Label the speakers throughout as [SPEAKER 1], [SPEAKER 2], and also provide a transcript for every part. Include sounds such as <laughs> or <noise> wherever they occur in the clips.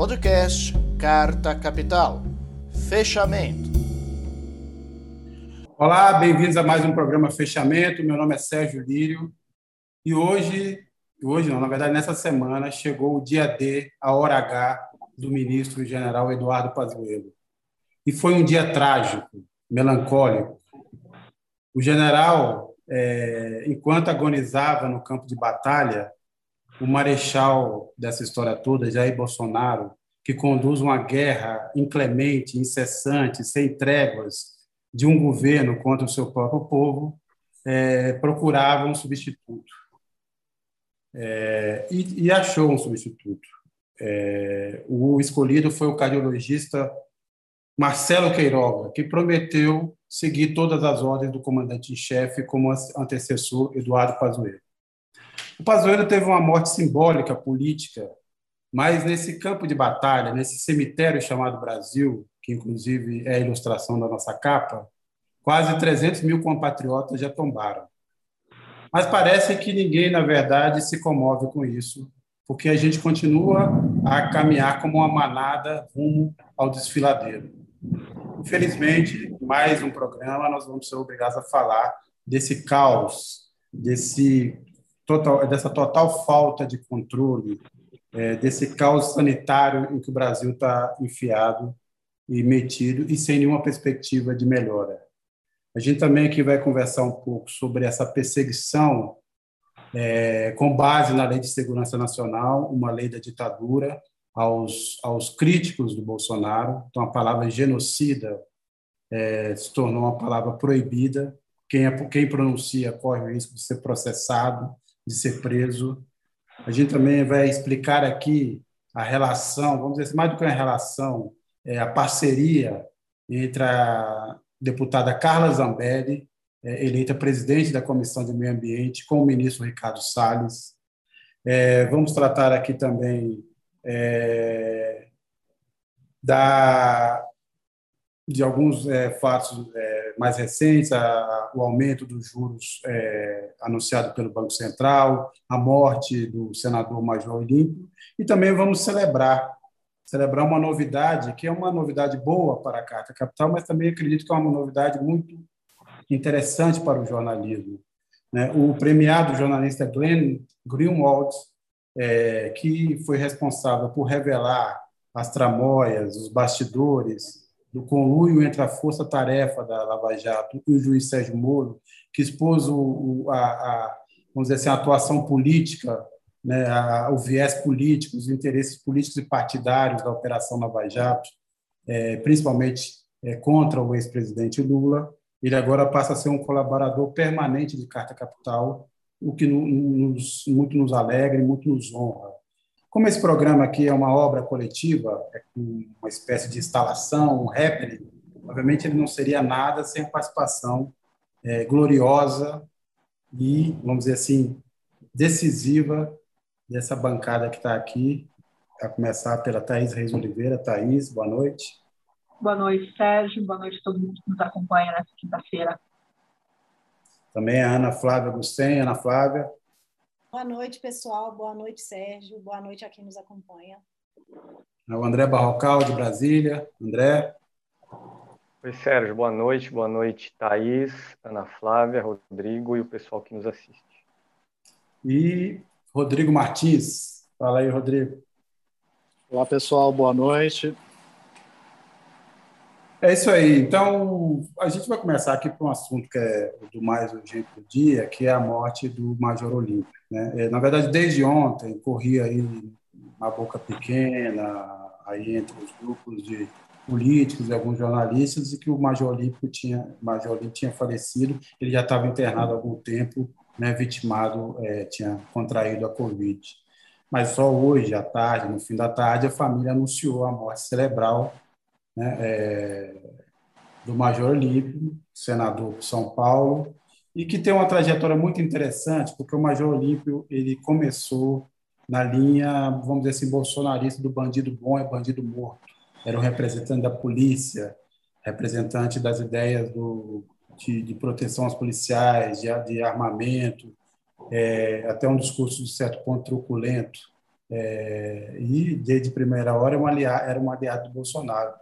[SPEAKER 1] Podcast Carta Capital. Fechamento.
[SPEAKER 2] Olá, bem-vindos a mais um programa Fechamento. Meu nome é Sérgio Lírio e hoje, hoje não, na verdade nessa semana chegou o dia D, a hora H do ministro general Eduardo Pazuello. E foi um dia trágico, melancólico. O general, é, enquanto agonizava no campo de batalha, o marechal dessa história toda, Jair Bolsonaro, que conduz uma guerra inclemente, incessante, sem tréguas de um governo contra o seu próprio povo, é, procurava um substituto. É, e, e, achou um substituto. É, o escolhido foi o cardiologista Marcelo Queiroga, que prometeu seguir todas as ordens do comandante-chefe como antecessor Eduardo Pazuello. O Pazuello teve uma morte simbólica, política, mas nesse campo de batalha, nesse cemitério chamado Brasil, que inclusive é a ilustração da nossa capa, quase 300 mil compatriotas já tombaram. Mas parece que ninguém, na verdade, se comove com isso, porque a gente continua a caminhar como uma manada rumo ao desfiladeiro. Infelizmente, mais um programa, nós vamos ser obrigados a falar desse caos, desse total, dessa total falta de controle, é, desse caos sanitário em que o Brasil está enfiado e metido e sem nenhuma perspectiva de melhora. A gente também aqui vai conversar um pouco sobre essa perseguição é, com base na Lei de Segurança Nacional, uma lei da ditadura, aos, aos críticos do Bolsonaro. Então, a palavra genocida é, se tornou uma palavra proibida. Quem, é, quem pronuncia corre o risco de ser processado de ser preso. A gente também vai explicar aqui a relação, vamos dizer assim, mais do que uma relação, é a parceria entre a deputada Carla Zambelli, é, eleita presidente da Comissão de Meio Ambiente, com o ministro Ricardo Salles. É, vamos tratar aqui também é, da, de alguns é, fatos é, mais recentes, a, o aumento dos juros é, anunciado pelo Banco Central, a morte do senador Major Olímpio, e também vamos celebrar celebrar uma novidade que é uma novidade boa para a Carta Capital, mas também acredito que é uma novidade muito interessante para o jornalismo. Né? O premiado jornalista Glenn Greenwald, é, que foi responsável por revelar as tramóias, os bastidores do conluio entre a força-tarefa da Lava Jato e o juiz Sérgio Moro, que expôs o, a, a, vamos dizer assim, a atuação política, né, a, o viés político, os interesses políticos e partidários da Operação Lava Jato, é, principalmente é, contra o ex-presidente Lula. Ele agora passa a ser um colaborador permanente de Carta Capital, o que nos, muito nos alegra e muito nos honra. Como esse programa aqui é uma obra coletiva, é uma espécie de instalação, um happening, obviamente ele não seria nada sem a participação é, gloriosa e, vamos dizer assim, decisiva dessa bancada que está aqui, a começar pela Thaís Reis Oliveira. Thaís, boa noite.
[SPEAKER 3] Boa noite, Sérgio. Boa noite a todo mundo que nos acompanha nessa quinta-feira.
[SPEAKER 2] Também a Ana Flávia Gusten. Ana Flávia.
[SPEAKER 4] Boa noite, pessoal. Boa noite, Sérgio. Boa noite a quem nos acompanha.
[SPEAKER 2] É o André Barrocal, de Brasília. André.
[SPEAKER 5] Oi, Sérgio. Boa noite. Boa noite, Thaís, Ana Flávia, Rodrigo e o pessoal que nos assiste.
[SPEAKER 2] E Rodrigo Martins. Fala aí, Rodrigo.
[SPEAKER 6] Olá, pessoal. Boa noite.
[SPEAKER 2] É isso aí. Então, a gente vai começar aqui por um assunto que é do mais urgente do dia, que é a morte do Major Olímpio. Né? É, na verdade, desde ontem, corria aí uma boca pequena, aí entre os grupos de políticos e alguns jornalistas, e que o Major Olímpio tinha, Major tinha falecido, ele já estava internado há algum tempo, né, vitimado, é, tinha contraído a Covid. Mas só hoje, à tarde, no fim da tarde, a família anunciou a morte cerebral né, é, do Major Olímpio, senador de São Paulo, e que tem uma trajetória muito interessante, porque o Major Olímpio ele começou na linha, vamos dizer assim, bolsonarista do bandido bom é bandido morto. Era um representante da polícia, representante das ideias do, de, de proteção aos policiais, de, de armamento, é, até um discurso de certo ponto truculento é, e desde primeira hora um aliado, era um aliado do Bolsonaro.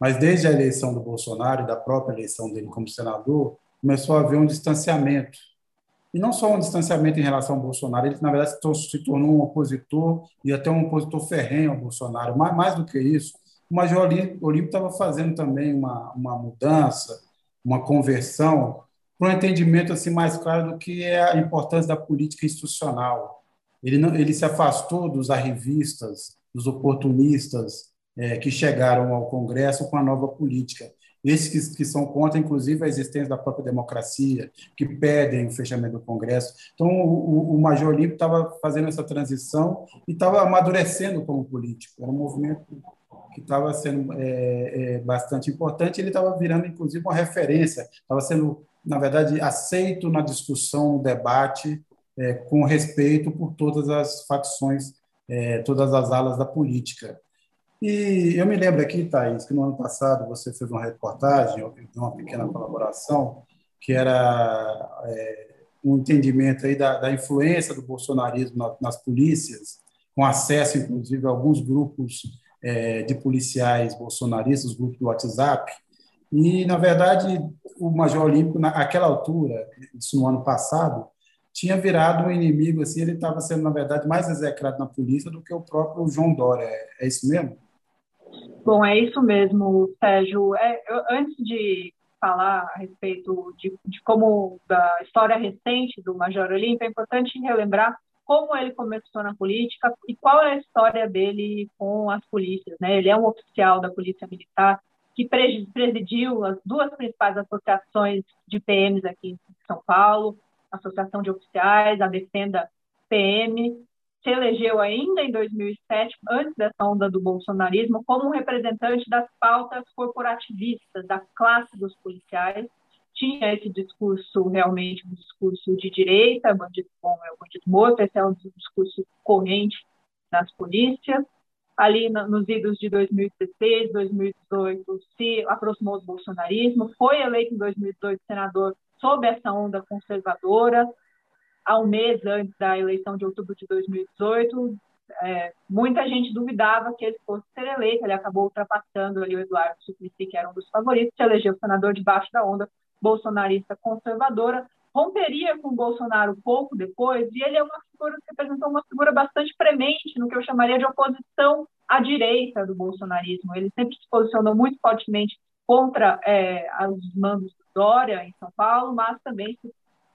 [SPEAKER 2] Mas desde a eleição do Bolsonaro e da própria eleição dele como senador, começou a haver um distanciamento. E não só um distanciamento em relação ao Bolsonaro, ele, na verdade, se tornou um opositor e até um opositor ferrenho ao Bolsonaro. Mais, mais do que isso, o Major Olímpio estava fazendo também uma, uma mudança, uma conversão para um entendimento assim mais claro do que é a importância da política institucional. Ele não, ele se afastou dos arrivistas, dos oportunistas é, que chegaram ao Congresso com a nova política. Esses que, que, são contra, inclusive, a existência da própria democracia, que pedem o fechamento do Congresso. Então, o, o Major Olímpio estava fazendo essa transição e estava amadurecendo como político. Era um movimento que estava sendo é, é, bastante importante. Ele estava virando, inclusive, uma referência. Estava sendo, na verdade, aceito na discussão, no debate, é, com respeito por todas as facções, é, todas as alas da política. E eu me lembro aqui, Thaís, que no ano passado você fez uma reportagem, uma pequena colaboração, que era é, um entendimento aí da, da, influência do bolsonarismo nas, nas, polícias, com acesso, inclusive, a alguns grupos é, de policiais bolsonaristas, os grupos do WhatsApp. E, na verdade, o Major Olímpico, naquela altura, isso no ano passado, tinha virado um inimigo, assim, ele estava sendo, na verdade, mais execrado na polícia do que o próprio João Dória. É, é isso mesmo?
[SPEAKER 3] Bom, é isso mesmo, Sérgio. É, eu, antes de falar a respeito de, de, como da história recente do Major Olímpio, é importante relembrar como ele começou na política e qual é a história dele com as polícias. Né? Ele é um oficial da Polícia Militar que presidiu as duas principais associações de PMs aqui em São Paulo, Associação de Oficiais, a Defenda PM, se elegeu ainda em 2007, antes dessa onda do bolsonarismo, como um representante das pautas corporativistas, da classe dos policiais. Tinha esse discurso realmente, um discurso de direita, bandido bom é o bandido morto, esse é um discurso corrente nas polícias. Ali nos idos de 2016, 2018, se aproximou do bolsonarismo, foi eleito em 2018 senador sob essa onda conservadora, há um mês antes da eleição de outubro de 2018, é, muita gente duvidava que ele fosse ser eleito, ele acabou ultrapassando ali o Eduardo Suplicy, que era um dos favoritos, se elegeu senador debaixo da onda bolsonarista conservadora, romperia com Bolsonaro pouco depois, e ele é uma figura que representou uma figura bastante premente no que eu chamaria de oposição à direita do bolsonarismo. Ele sempre se posicionou muito fortemente contra é, os mandos do Dória em São Paulo, mas também se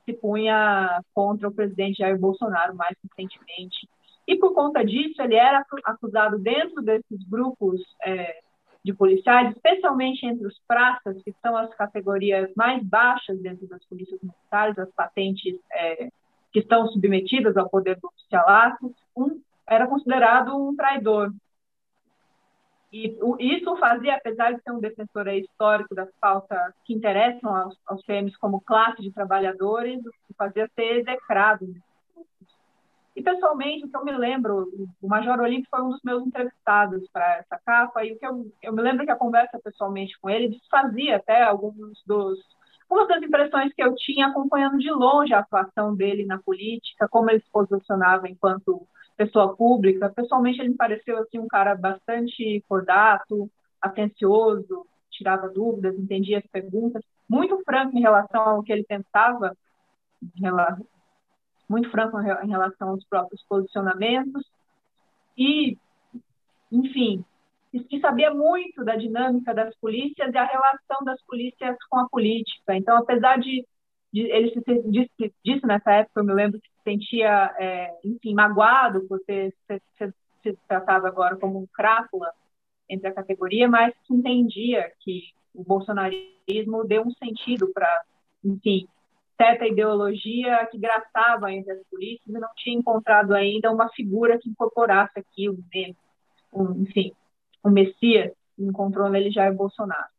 [SPEAKER 3] se punha contra o presidente Jair Bolsonaro mais recentemente. E por conta disso, ele era acusado dentro desses grupos é, de policiais, especialmente entre os praças, que são as categorias mais baixas dentro das polícias militares, as patentes é, que estão submetidas ao poder do oficialato, um, era considerado um traidor. E isso fazia, apesar de ser um defensor histórico das pautas que interessam aos, aos PMs como classe de trabalhadores, fazia ser execrado. E, pessoalmente, o que eu me lembro, o Major Olímpio foi um dos meus entrevistados para essa capa, e o que eu, eu me lembro que a conversa pessoalmente com ele desfazia até alguns dos, algumas das impressões que eu tinha acompanhando de longe a atuação dele na política, como ele se posicionava enquanto pessoa pública, pessoalmente ele me pareceu assim um cara bastante cordato, atencioso, tirava dúvidas, entendia as perguntas, muito franco em relação ao que ele pensava, muito franco em relação aos próprios posicionamentos e, enfim, que sabia muito da dinâmica das polícias e a relação das polícias com a política. Então, apesar de ele se disse, disse, nessa época, eu me lembro que sentia, é, enfim, magoado por ter se tratado agora como um crápula entre a categoria, mas que entendia que o bolsonarismo deu um sentido para, enfim, certa ideologia que graçava entre as polícias e não tinha encontrado ainda uma figura que incorporasse aqui, um, enfim, um Messias, encontrou nele Jair Bolsonaro.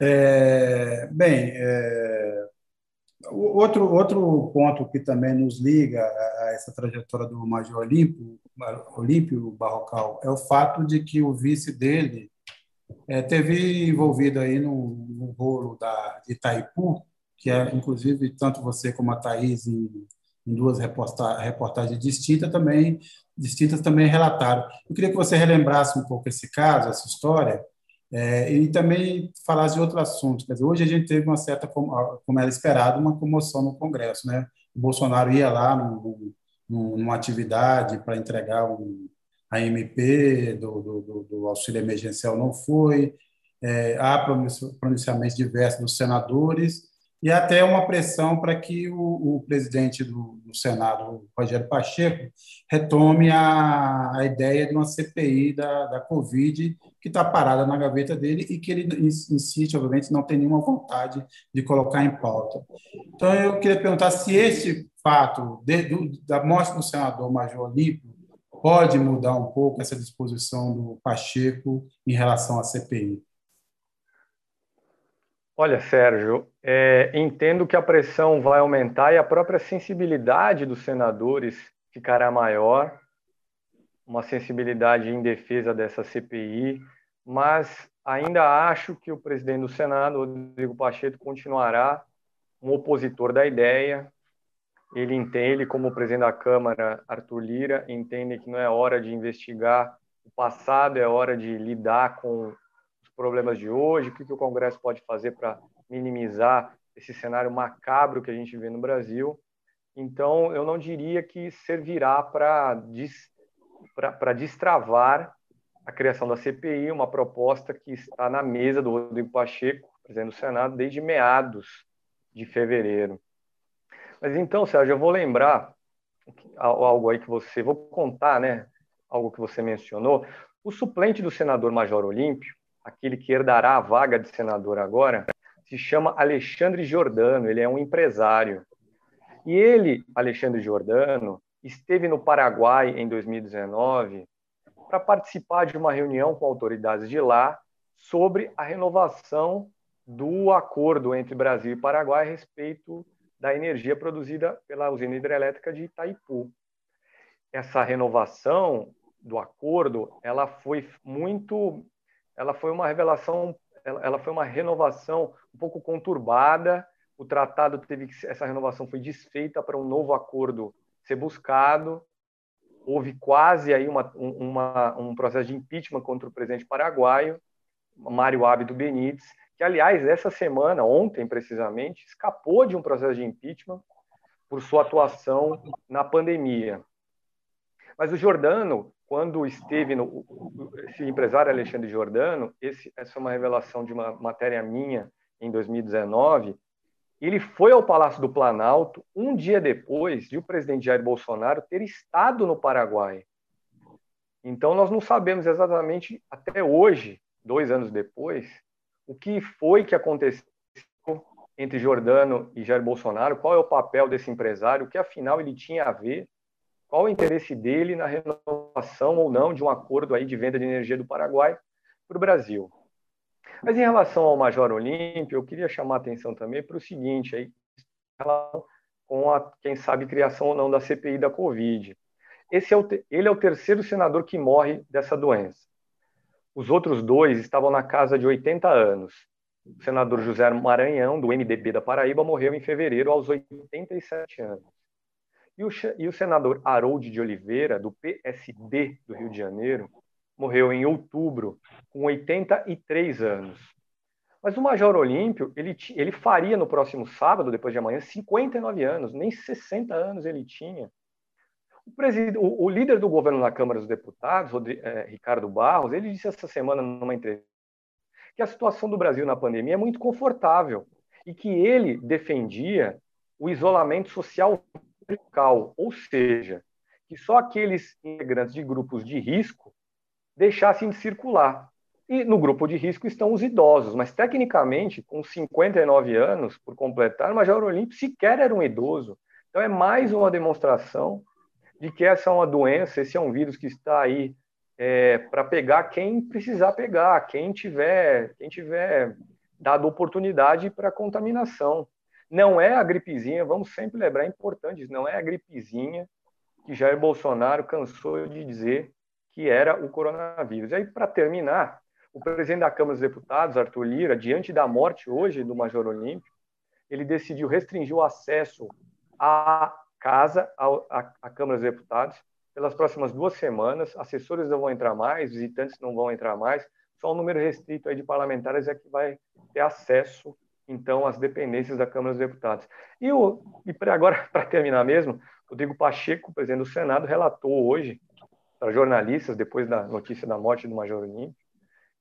[SPEAKER 2] É, bem, é, outro, outro ponto que também nos liga a essa trajetória do Major Olímpio, Olímpio Barrocal é o fato de que o vice dele é, teve envolvido aí no, no rolo da, de Itaipu, que é, inclusive, tanto você como a Thaís em, em duas reportagens distintas também, distintas também relataram. Eu queria que você relembrasse um pouco esse caso, essa história, é, e também falasse de outro assunto. Quer dizer, hoje a gente teve uma certa, como era esperado, uma comoção no Congresso. Né? O Bolsonaro ia lá numa atividade para entregar um, a MP do, do, do, auxílio emergencial, não foi. É, há pronunciamentos diversos dos senadores, e até uma pressão para que o, o presidente do, do, Senado, Rogério Pacheco, retome a, a ideia de uma CPI da, da Covid, que está parada na gaveta dele e que ele insiste, obviamente, não tem nenhuma vontade de colocar em pauta. Então, eu queria perguntar se esse fato de, do, da morte do senador Major Olímpio pode mudar um pouco essa disposição do Pacheco em relação à CPI.
[SPEAKER 5] Olha, Sérgio, é, entendo que a pressão vai aumentar e a própria sensibilidade dos senadores ficará maior, uma sensibilidade em defesa dessa CPI, mas ainda acho que o presidente do Senado, Rodrigo Pacheco, continuará um opositor da ideia. Ele entende, como o presidente da Câmara, Arthur Lira, entende que não é hora de investigar o passado, é hora de lidar com problemas de hoje, o que o Congresso pode fazer para minimizar esse cenário macabro que a gente vê no Brasil. Então, eu não diria que servirá para dis, destravar a criação da CPI, uma proposta que está na mesa do Rodrigo Pacheco, presidente do Senado, desde meados de fevereiro. Mas então, Sérgio, eu vou lembrar algo aí que você, vou contar, né? Algo que você mencionou. O suplente do senador Major Olímpio, aquele que herdará a vaga de senador agora, se chama Alexandre Giordano, ele é um empresário. E ele, Alexandre Giordano, esteve no Paraguai em 2019 para participar de uma reunião com autoridades de lá sobre a renovação do acordo entre Brasil e Paraguai a respeito da energia produzida pela usina hidrelétrica de Itaipu. Essa renovação do acordo, ela foi muito ela foi uma revelação, ela, foi uma renovação um pouco conturbada. O tratado teve que essa renovação foi desfeita para um novo acordo ser buscado. Houve quase aí uma, uma, um processo de impeachment contra o presidente paraguaio, Mário Abdo Benítez, que, aliás, essa semana, ontem precisamente, escapou de um processo de impeachment por sua atuação na pandemia. Mas o Jordano quando esteve no esse empresário Alexandre Giordano, esse, essa é uma revelação de uma matéria minha em 2019, ele foi ao Palácio do Planalto um dia depois de o presidente Jair Bolsonaro ter estado no Paraguai. Então nós não sabemos exatamente até hoje, dois anos depois, o que foi que aconteceu entre Jordano e Jair Bolsonaro, qual é o papel desse empresário, o que afinal ele tinha a ver qual o interesse dele na renovação ou não de um acordo aí de venda de energia do Paraguai para o Brasil. Mas em relação ao Major Olímpio, eu queria chamar a atenção também para o seguinte, aí, com a, quem sabe, criação ou não da CPI da Covid. Esse é o, ele é o terceiro senador que morre dessa doença. Os outros dois estavam na casa de 80 anos. O senador José Maranhão, do MDB da Paraíba, morreu em fevereiro aos 87 anos. E o, e o senador Harold de Oliveira, do PSD do Rio de Janeiro, morreu em outubro, com 83 anos. Mas o Major Olímpio, ele, ele faria no próximo sábado, depois de amanhã, 59 anos, nem 60 anos ele tinha. O, o, o líder do governo na Câmara dos Deputados, é, Ricardo Barros, ele disse essa semana numa entrevista que a situação do Brasil na pandemia é muito confortável e que ele defendia o isolamento social vertical, ou seja, que só aqueles integrantes de grupos de risco deixassem de circular. E no grupo de risco estão os idosos, mas tecnicamente, com 59 anos por completar, o Major Olímpio sequer era um idoso. Então é mais uma demonstração de que essa é uma doença, esse é um vírus que está aí é, para pegar quem precisar pegar, quem tiver, quem tiver dado oportunidade para contaminação. Não é a gripezinha, vamos sempre lembrar, é importante não é a gripezinha que Jair Bolsonaro cansou de dizer que era o coronavírus. E aí, para terminar, o presidente da Câmara dos Deputados, Arthur Lira, diante da morte hoje do Major Olímpio, ele decidiu restringir o acesso a casa à Câmara dos Deputados pelas próximas duas semanas. Assessores não vão entrar mais, visitantes não vão entrar mais. Só um número restrito de parlamentares é que vai ter acesso, então, às dependências da Câmara dos Deputados. E, o, e pra, agora, <laughs> para terminar mesmo, Rodrigo Pacheco, presidente do Senado, relatou hoje para jornalistas, depois da notícia da morte do Major Olímpio,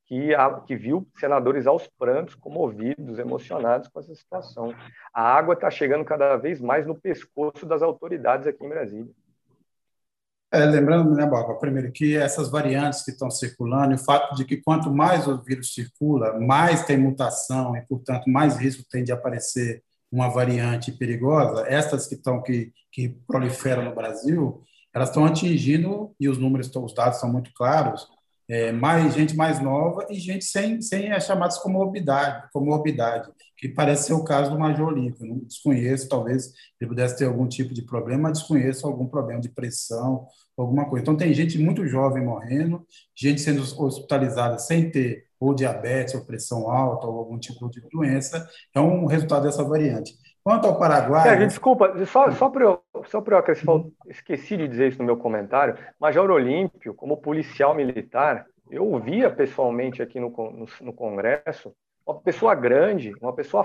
[SPEAKER 5] que, a, que viu senadores aos prantos, comovidos, emocionados com essa situação. A água está chegando cada vez mais no pescoço das autoridades aqui em Brasília.
[SPEAKER 2] É, lembrando, né, Bob, primeiro que essas variantes que estão circulando, e o fato de que quanto mais o vírus circula, mais tem mutação e, portanto, mais risco tem de aparecer uma variante perigosa. Estas que estão que, que proliferam no Brasil, elas estão atingindo e os números, os dados são muito claros, é, mais gente mais nova e gente sem, sem as chamadas comorbidade, comorbidade, que parece ser o caso do Major Olímpio. Não desconheço, talvez ele pudesse ter algum tipo de problema, desconheço algum problema de pressão, alguma coisa. Então, tem gente muito jovem morrendo, gente sendo hospitalizada sem ter ou diabetes, ou pressão alta, ou algum tipo de doença. É um resultado dessa variante. Quanto ao Paraguai.
[SPEAKER 5] É, desculpa, só, só para eu, só eu acrescentar, esqueci de dizer isso no meu comentário. Major Olímpio, como policial militar, eu ouvia pessoalmente aqui no, no, no Congresso uma pessoa grande, uma pessoa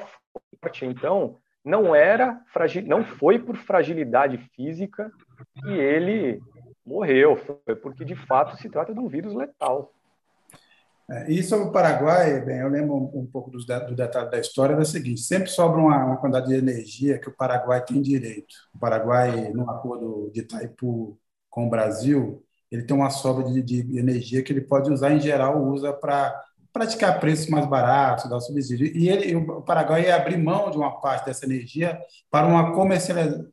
[SPEAKER 5] forte. Então, não era não foi por fragilidade física que ele morreu, foi porque de fato se trata de um vírus letal.
[SPEAKER 2] É, e sobre o Paraguai, bem, eu lembro um, pouco do, do detalhe da história, é o seguinte, sempre sobra uma, uma, quantidade de energia que o Paraguai tem direito. O Paraguai, no acordo de Itaipu com o Brasil, ele tem uma sobra de, de energia que ele pode usar, em geral, usa para praticar preços mais baratos, dar subsídio. E ele, o Paraguai ia abrir mão de uma parte dessa energia para uma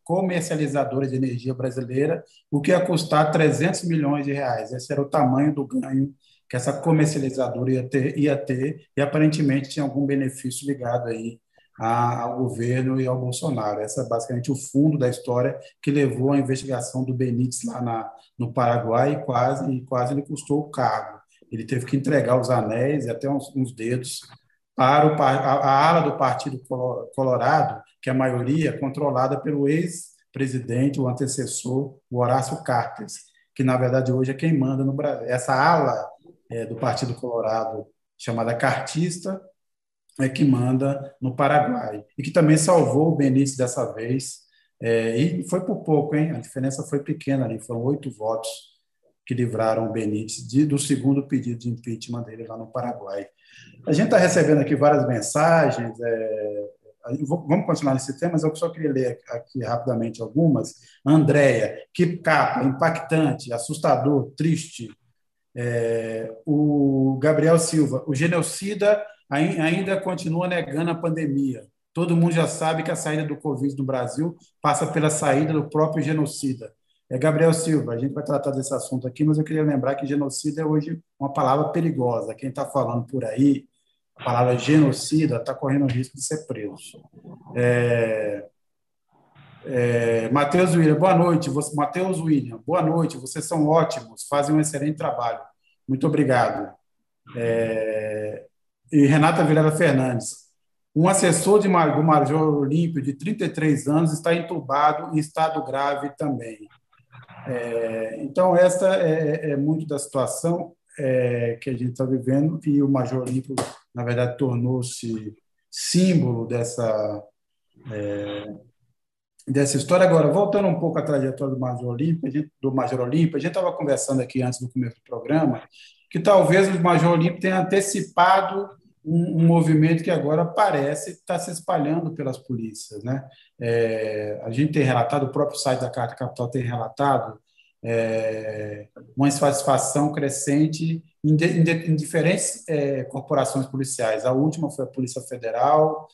[SPEAKER 2] comercializadora de energia brasileira, o que ia custar 300 milhões de reais. Esse era o tamanho do ganho que essa comercializadora ia ter, ia ter e aparentemente tinha algum benefício ligado aí ao governo e ao Bolsonaro. Essa é basicamente o fundo da história que levou à investigação do Benítez lá na, no Paraguai e quase, e quase lhe custou o cargo. Ele teve que entregar os anéis e até uns, uns dedos para o, a, a ala do Partido Colorado, que é a maioria é controlada pelo ex-presidente, o antecessor, o Horácio Cartes, que na verdade hoje é quem manda no Brasil. Essa ala é, do Partido Colorado, chamada Cartista, é que manda no Paraguai e que também salvou o Benítez dessa vez. É, e foi por pouco, hein? A diferença foi pequena ali, foram oito votos que livraram o Benítez de, do segundo pedido de impeachment dele lá no Paraguai. A gente está recebendo aqui várias mensagens. É, vamos continuar nesse tema, mas eu só queria ler aqui rapidamente algumas. Andréia, que capa, impactante, assustador, triste, é, o Gabriel Silva, o genocida ainda continua negando a pandemia. Todo mundo já sabe que a saída do Covid no Brasil passa pela saída do próprio genocida. É Gabriel Silva, a gente vai tratar desse assunto aqui, mas eu queria lembrar que genocida é hoje uma palavra perigosa. Quem está falando por aí, a palavra genocida, está correndo o risco de ser preso. É, é, Matheus William, boa noite. Matheus William, boa noite. Vocês são ótimos, fazem um excelente trabalho. Muito obrigado. É, e Renata Vilela Fernandes, um assessor de, do Major Olímpio de 33 anos está entubado em estado grave também. É, então, esta é, é, muito da situação é, que a gente está vivendo e o Major Olímpio, na verdade, tornou-se símbolo dessa é, dessa história. Agora, voltando um pouco à trajetória do Major Olímpio, gente, do Major Olímpio, a gente estava conversando aqui antes do começo do programa que talvez o Major Olímpio tenha antecipado um, um, movimento que agora parece estar se espalhando pelas polícias. Né? É, a gente tem relatado, o próprio site da Carta Capital tem relatado é, uma insatisfação crescente em, de, em diferentes é, corporações policiais. A última foi a Polícia Federal,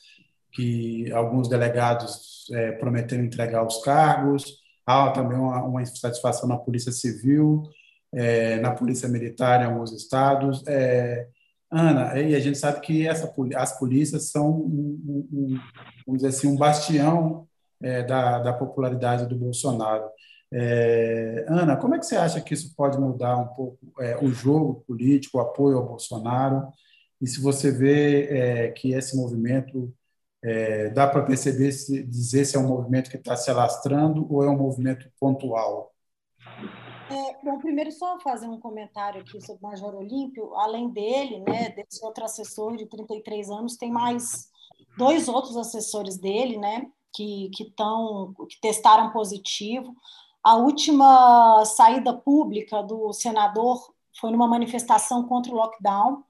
[SPEAKER 2] que alguns delegados é, prometeram entregar os cargos, há também uma, uma insatisfação na Polícia Civil, é, na Polícia Militar em alguns estados. É, Ana, e a gente sabe que essa, as polícias são, um, um, vamos dizer assim, um bastião é, da, da popularidade do Bolsonaro. É, Ana, como é que você acha que isso pode mudar um pouco é, o jogo político, o apoio ao Bolsonaro? E se você vê que esse movimento É, dá para perceber, se, dizer se é um movimento que está se alastrando ou é um movimento pontual?
[SPEAKER 4] É, bom, primeiro só fazer um comentário aqui sobre o Major Olímpio. Além dele, né, desse outro assessor de 33 anos, tem mais dois outros assessores dele, né, que que, tão, que testaram positivo. A última saída pública do senador foi numa manifestação contra o lockdown.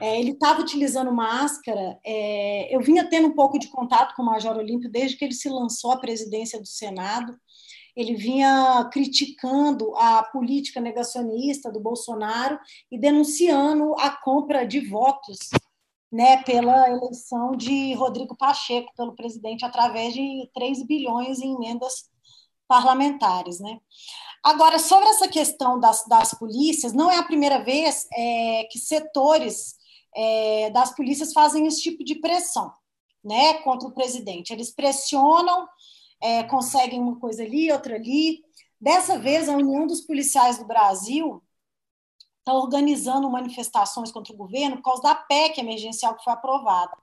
[SPEAKER 4] É, ele estava utilizando máscara. É, eu vinha tendo um pouco de contato com o Major Olímpio desde que ele se lançou à presidência do Senado. Ele vinha criticando a política negacionista do Bolsonaro e denunciando a compra de votos né, pela eleição de Rodrigo Pacheco pelo presidente através de 3 bilhões em emendas parlamentares. Né? Agora, sobre essa questão das, das polícias, não é a primeira vez é, que setores é, das polícias fazem esse tipo de pressão né, contra o presidente. Eles pressionam, é, conseguem uma coisa ali, outra ali. Dessa vez, a União dos Policiais do Brasil está organizando manifestações contra o governo por causa da PEC emergencial que foi aprovada.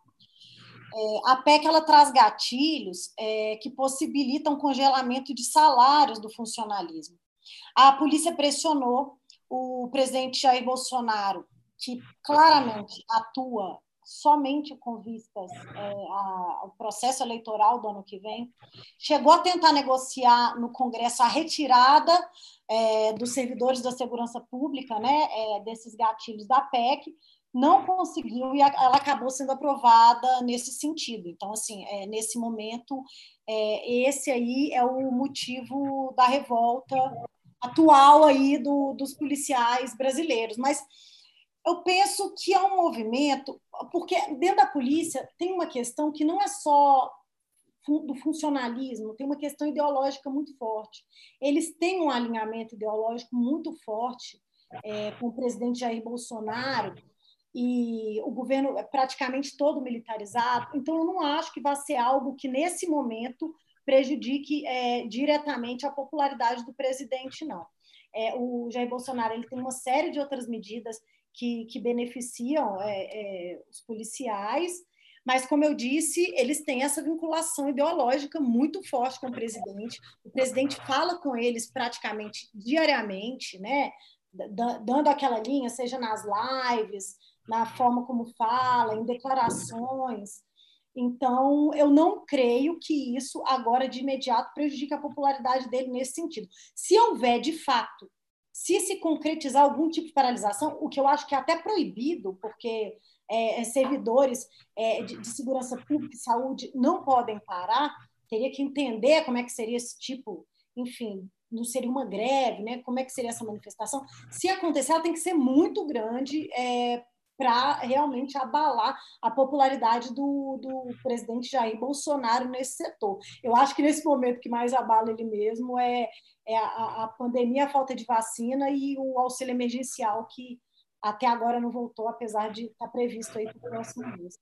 [SPEAKER 4] É, a PEC ela traz gatilhos é, que possibilitam congelamento de salários do funcionalismo. A polícia pressionou o presidente Jair Bolsonaro, que claramente atua somente com vistas é, ao processo eleitoral do ano que vem, chegou a tentar negociar no Congresso a retirada é, dos servidores da segurança pública, né, é, desses gatilhos da PEC, não conseguiu e ela acabou sendo aprovada nesse sentido. Então, assim, é, nesse momento, é, esse aí é o motivo da revolta atual aí do, dos policiais brasileiros. Mas eu penso que é um movimento, porque dentro da polícia tem uma questão que não é só do funcionalismo, tem uma questão ideológica muito forte. Eles têm um alinhamento ideológico muito forte é, com o presidente Jair Bolsonaro e o governo é praticamente todo militarizado. Então, eu não acho que vai ser algo que, nesse momento, prejudique é, diretamente a popularidade do presidente, não. É, o Jair Bolsonaro ele tem uma série de outras medidas que, que beneficiam é, é, os policiais, mas, como eu disse, eles têm essa vinculação ideológica muito forte com o presidente. O presidente fala com eles praticamente diariamente, né? dando aquela linha, seja nas lives, na forma como fala, em declarações. Então, eu não creio que isso agora de imediato prejudique a popularidade dele nesse sentido. Se houver de fato se se concretizar algum tipo de paralisação, o que eu acho que é até proibido, porque é, é, servidores é, de, de, segurança pública e saúde não podem parar, teria que entender como é que seria esse tipo, enfim, não seria uma greve, né? Como é que seria essa manifestação? Se acontecer, ela tem que ser muito grande é, para realmente abalar a popularidade do, do presidente Jair Bolsonaro nesse setor. Eu acho que nesse momento que mais abala ele mesmo é, é a, a pandemia, a falta de vacina e o auxílio emergencial que até agora não voltou, apesar de estar previsto aí para o próximo mês.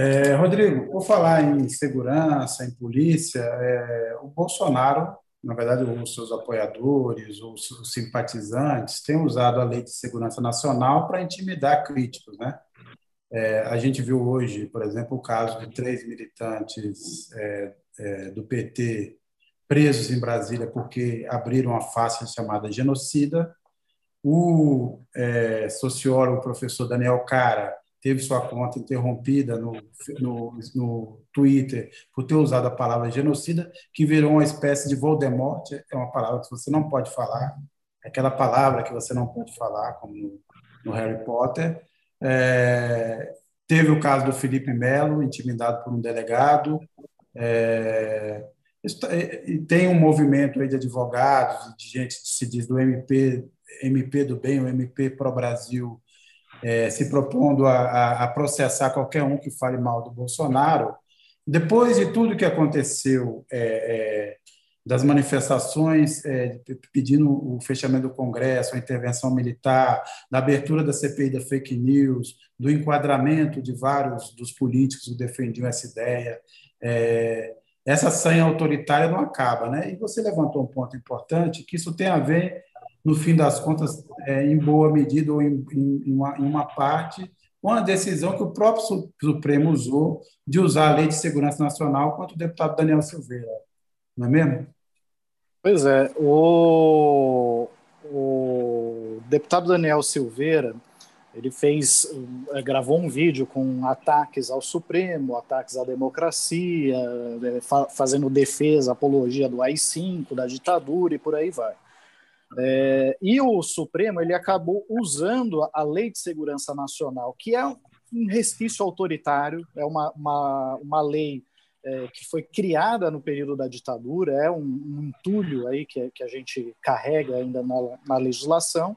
[SPEAKER 2] É, Rodrigo, por falar em segurança, em polícia, é, o Bolsonaro na verdade, os seus apoiadores, os, os simpatizantes, têm usado a Lei de Segurança Nacional para intimidar críticos, né? É, a gente viu hoje, por exemplo, o caso de três militantes é, é, do PT presos em Brasília porque abriram a face chamada genocida. O é, sociólogo, professor Daniel Cara, teve sua conta interrompida no, no, no, Twitter por ter usado a palavra genocida, que virou uma espécie de Voldemort, é uma palavra que você não pode falar, aquela palavra que você não pode falar, como no, no Harry Potter. É, teve o caso do Felipe Melo, intimidado por um delegado. É, e tem um movimento aí de advogados, de gente que se diz do MP, MP do Bem, o MP Pro Brasil, é, se propondo a, a, processar qualquer um que fale mal do Bolsonaro, depois de tudo que aconteceu, é, é, das manifestações é, pedindo o fechamento do Congresso, a intervenção militar, da abertura da CPI da fake news, do enquadramento de vários dos políticos que defendiam essa ideia, é, essa sanha autoritária não acaba, né? E você levantou um ponto importante que isso tem a ver no fim das contas, é, em boa medida ou em, em, uma, em uma parte, com a decisão que o próprio Supremo usou de usar a Lei de Segurança Nacional contra o deputado Daniel Silveira. Não é mesmo?
[SPEAKER 6] Pois é. O, o deputado Daniel Silveira ele fez, eh, gravou um vídeo com ataques ao Supremo, ataques à democracia, eh, fazendo defesa, apologia do AI-5, da ditadura e por aí vai. É, e o Supremo ele acabou usando a Lei de Segurança Nacional, que é um resquício autoritário, é uma, uma, uma lei é, que foi criada no período da ditadura, é um, um entulho aí que, que a gente carrega ainda na, na legislação,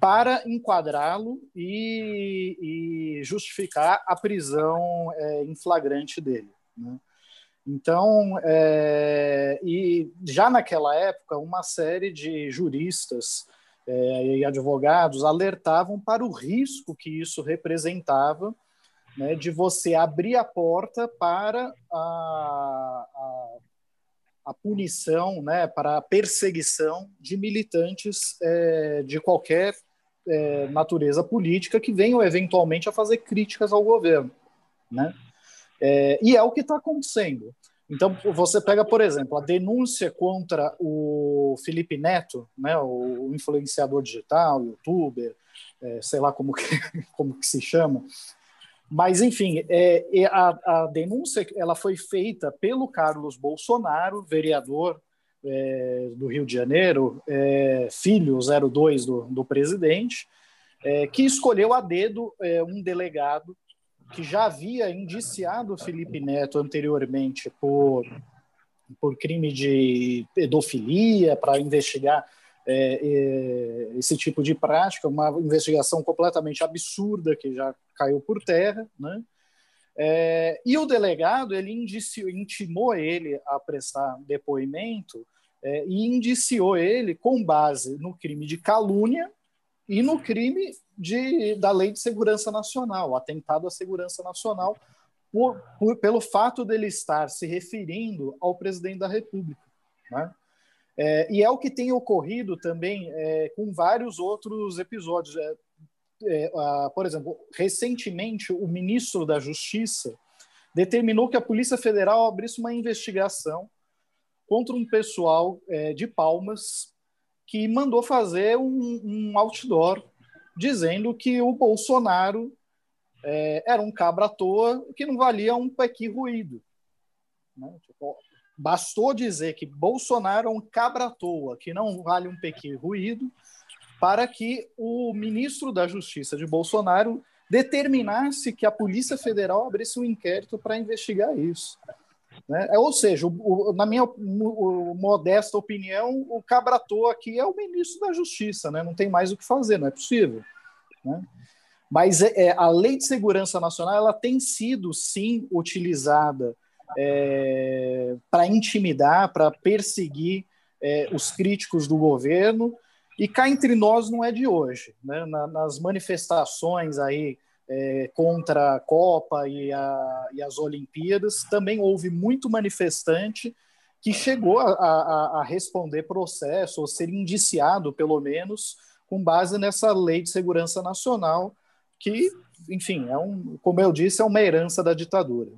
[SPEAKER 6] para enquadrá-lo e, e, justificar a prisão é, em flagrante dele. Né? Então, é, e já naquela época, uma série de juristas é, e advogados alertavam para o risco que isso representava né, de você abrir a porta para a, a, a punição, né, para a perseguição de militantes é, de qualquer é, natureza política que venham eventualmente a fazer críticas ao governo, né? É, e é o que está acontecendo. Então, você pega, por exemplo, a denúncia contra o Felipe Neto, né, o influenciador digital, youtuber, é, sei lá como que, <laughs> como que se chama, mas, enfim, é, a, a, denúncia ela foi feita pelo Carlos Bolsonaro, vereador é, do Rio de Janeiro, é, filho 02 do, do presidente, é, que escolheu a dedo é, um delegado que já havia indiciado Felipe Neto anteriormente por, por crime de pedofilia, para investigar é, é, esse tipo de prática, uma investigação completamente absurda que já caiu por terra, né? É, e o delegado ele indiciou, intimou ele a prestar depoimento é, e indiciou ele com base no crime de calúnia e no crime de, da Lei de Segurança Nacional, atentado à segurança nacional, por, por, pelo fato dele estar se referindo ao presidente da República. Né? É, e é o que tem ocorrido também é, com vários outros episódios. É, é, a, por exemplo, recentemente, o ministro da Justiça determinou que a Polícia Federal abrisse uma investigação contra um pessoal é, de Palmas que mandou fazer um, um outdoor dizendo que o Bolsonaro é, era um cabra à toa que não valia um pequi ruído. Né? Tipo, bastou dizer que Bolsonaro é um cabra à toa que não vale um pequi ruído para que o ministro da Justiça de Bolsonaro determinasse que a Polícia Federal abrisse um inquérito para investigar isso. Né? É, ou seja, o, o, na minha o, modesta opinião, o Cabratou aqui é o ministro da Justiça, né? não tem mais o que fazer, não é possível. Né? Mas é, é, a Lei de Segurança Nacional ela tem sido, sim, utilizada é, para intimidar, para perseguir é, os críticos do governo, e cá entre nós não é de hoje. Né? Na, nas manifestações aí é, contra a Copa e, a, e, as Olimpíadas, também houve muito manifestante que chegou a, a, a, responder processo, ou ser indiciado, pelo menos, com base nessa lei de segurança nacional, que, enfim, é um, como eu disse, é uma herança da ditadura.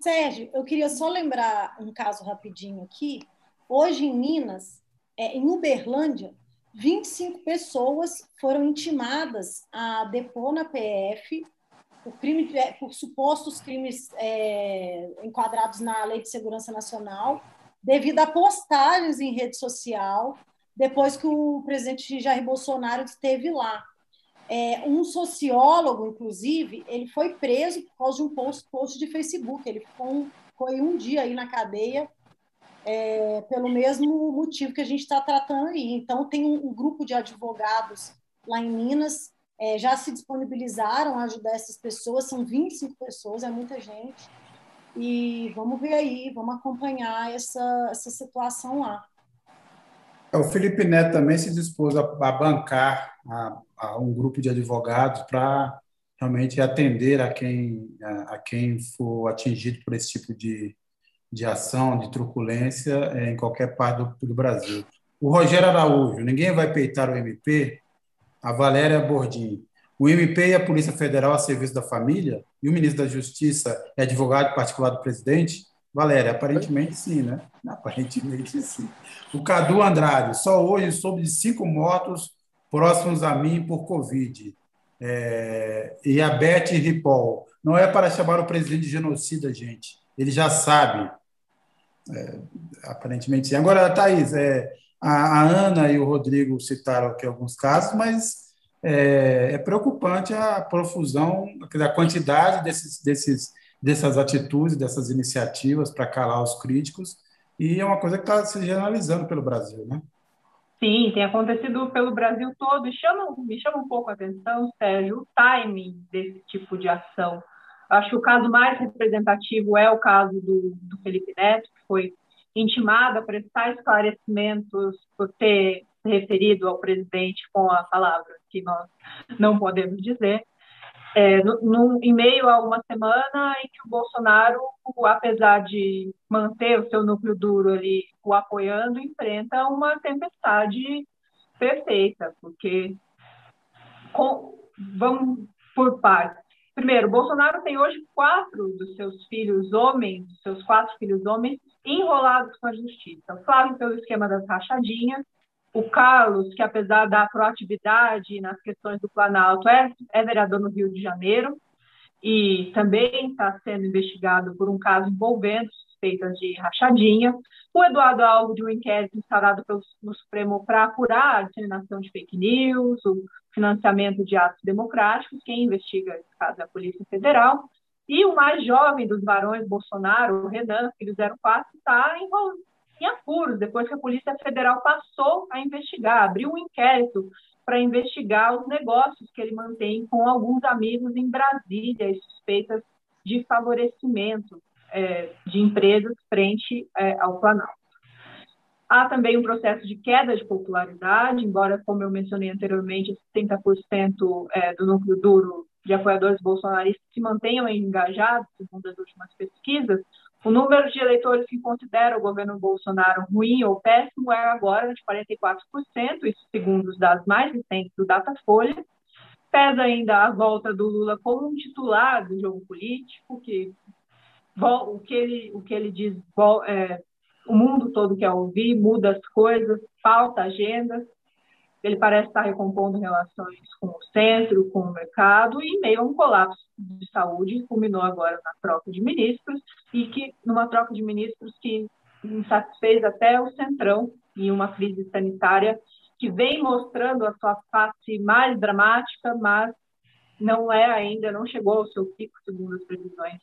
[SPEAKER 4] Sérgio, eu queria só lembrar um caso rapidinho aqui. Hoje em Minas, é, em Uberlândia, 25 pessoas foram intimadas a depor na PF por, crime, por supostos crimes é, enquadrados na Lei de Segurança Nacional, devido a postagens em rede social, depois que o presidente Jair Bolsonaro esteve lá. É, um sociólogo, inclusive, ele foi preso por causa de um post, post de Facebook. Ele ficou um, foi um dia aí na cadeia é, pelo mesmo motivo que a gente está tratando aí. Então, tem um, um, grupo de advogados lá em Minas, é, já se disponibilizaram a ajudar essas pessoas, são 25 pessoas, é muita gente. E vamos ver aí, vamos acompanhar essa, essa situação lá.
[SPEAKER 2] É, o Felipe Neto também se dispôs a, a bancar a, a, um grupo de advogados para realmente atender a quem, a, a, quem for atingido por esse tipo de, de ação, de truculência é, em qualquer parte do, do, Brasil. O Rogério Araújo, ninguém vai peitar o MP, a Valéria Bordim. o MP e a Polícia Federal a serviço da família? E o ministro da Justiça é advogado particular do presidente? Valéria, aparentemente sim, né? <laughs> Aparentemente sim. O Cadu Andrade, só hoje soube de cinco mortos próximos a mim por Covid. É... E a Beth Ripoll, não é para chamar o presidente de genocida, gente. Ele já sabe. É, aparentemente sim. Agora, Thaís, é, a, a, Ana e o Rodrigo citaram aqui alguns casos, mas é, é preocupante a profusão, a quantidade desses, desses dessas atitudes, dessas iniciativas para calar os críticos, e é uma coisa que está se generalizando pelo Brasil, né?
[SPEAKER 3] Sim, tem acontecido pelo Brasil todo, e chama, me chama um pouco a atenção, Sérgio, o timing desse tipo de ação. Acho que o caso mais representativo é o caso do, do Felipe Neto, foi intimado a prestar esclarecimentos por ter referido ao presidente com a palavra que nós não podemos dizer é, no, no, em meio a uma semana em que o Bolsonaro, apesar de manter o seu núcleo duro ali o apoiando, enfrenta uma tempestade perfeita, porque com, vamos por partes. Primeiro, Bolsonaro tem hoje quatro dos seus filhos homens, seus quatro filhos homens, enrolados com a justiça. O Flávio pelo esquema das rachadinhas, o Carlos, que apesar da proatividade nas questões do Planalto, é, é vereador no Rio de Janeiro e também está sendo investigado por um caso envolvendo suspeitas de rachadinha. O Eduardo Alves, de um inquérito instaurado pelo no Supremo para apurar a disseminação de fake news, o financiamento de atos democráticos. Quem investiga esse caso é a Polícia Federal. E o mais jovem dos varões Bolsonaro, o Renan, filho 04, está envolvido em apuros, depois que a Polícia Federal passou a investigar, abriu um inquérito para investigar os negócios que ele mantém com alguns amigos em Brasília e suspeitas de favorecimento é, de empresas frente é, ao Planalto. Há também um processo de queda de popularidade, embora, como eu mencionei anteriormente, 70% é, do núcleo duro de apoiadores bolsonaristas se mantenham engajados, segundo as últimas pesquisas, o número de eleitores que consideram o governo Bolsonaro ruim ou péssimo é agora de 44%, isso segundo os dados mais recentes do Datafolha. Pesa ainda a volta do Lula como um titular do jogo político, que o que ele, o que ele diz, é, o mundo todo quer ouvir, muda as coisas, falta agenda. Ele parece estar recompondo relações com o centro, com o mercado, e meio a um colapso de saúde, culminou agora na troca de ministros, e que numa troca de ministros que insatisfez até o Centrão, em uma crise sanitária que vem mostrando a sua face mais dramática, mas não é ainda, não chegou ao seu pico, segundo as previsões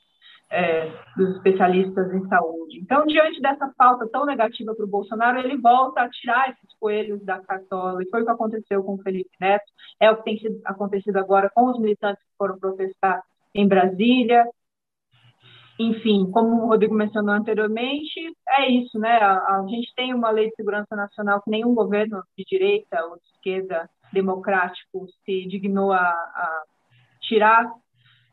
[SPEAKER 3] é, dos especialistas em saúde. Então, diante dessa falta tão negativa para o Bolsonaro, ele volta a tirar esses coelhos da cartola, e foi o que aconteceu com o Felipe Neto, é o que tem sido, acontecido agora com os militantes que foram protestar em Brasília. Enfim, como o Rodrigo mencionou anteriormente, é isso, né? A, a gente tem uma lei de segurança nacional que nenhum governo de direita ou de esquerda democrático se dignou a, a tirar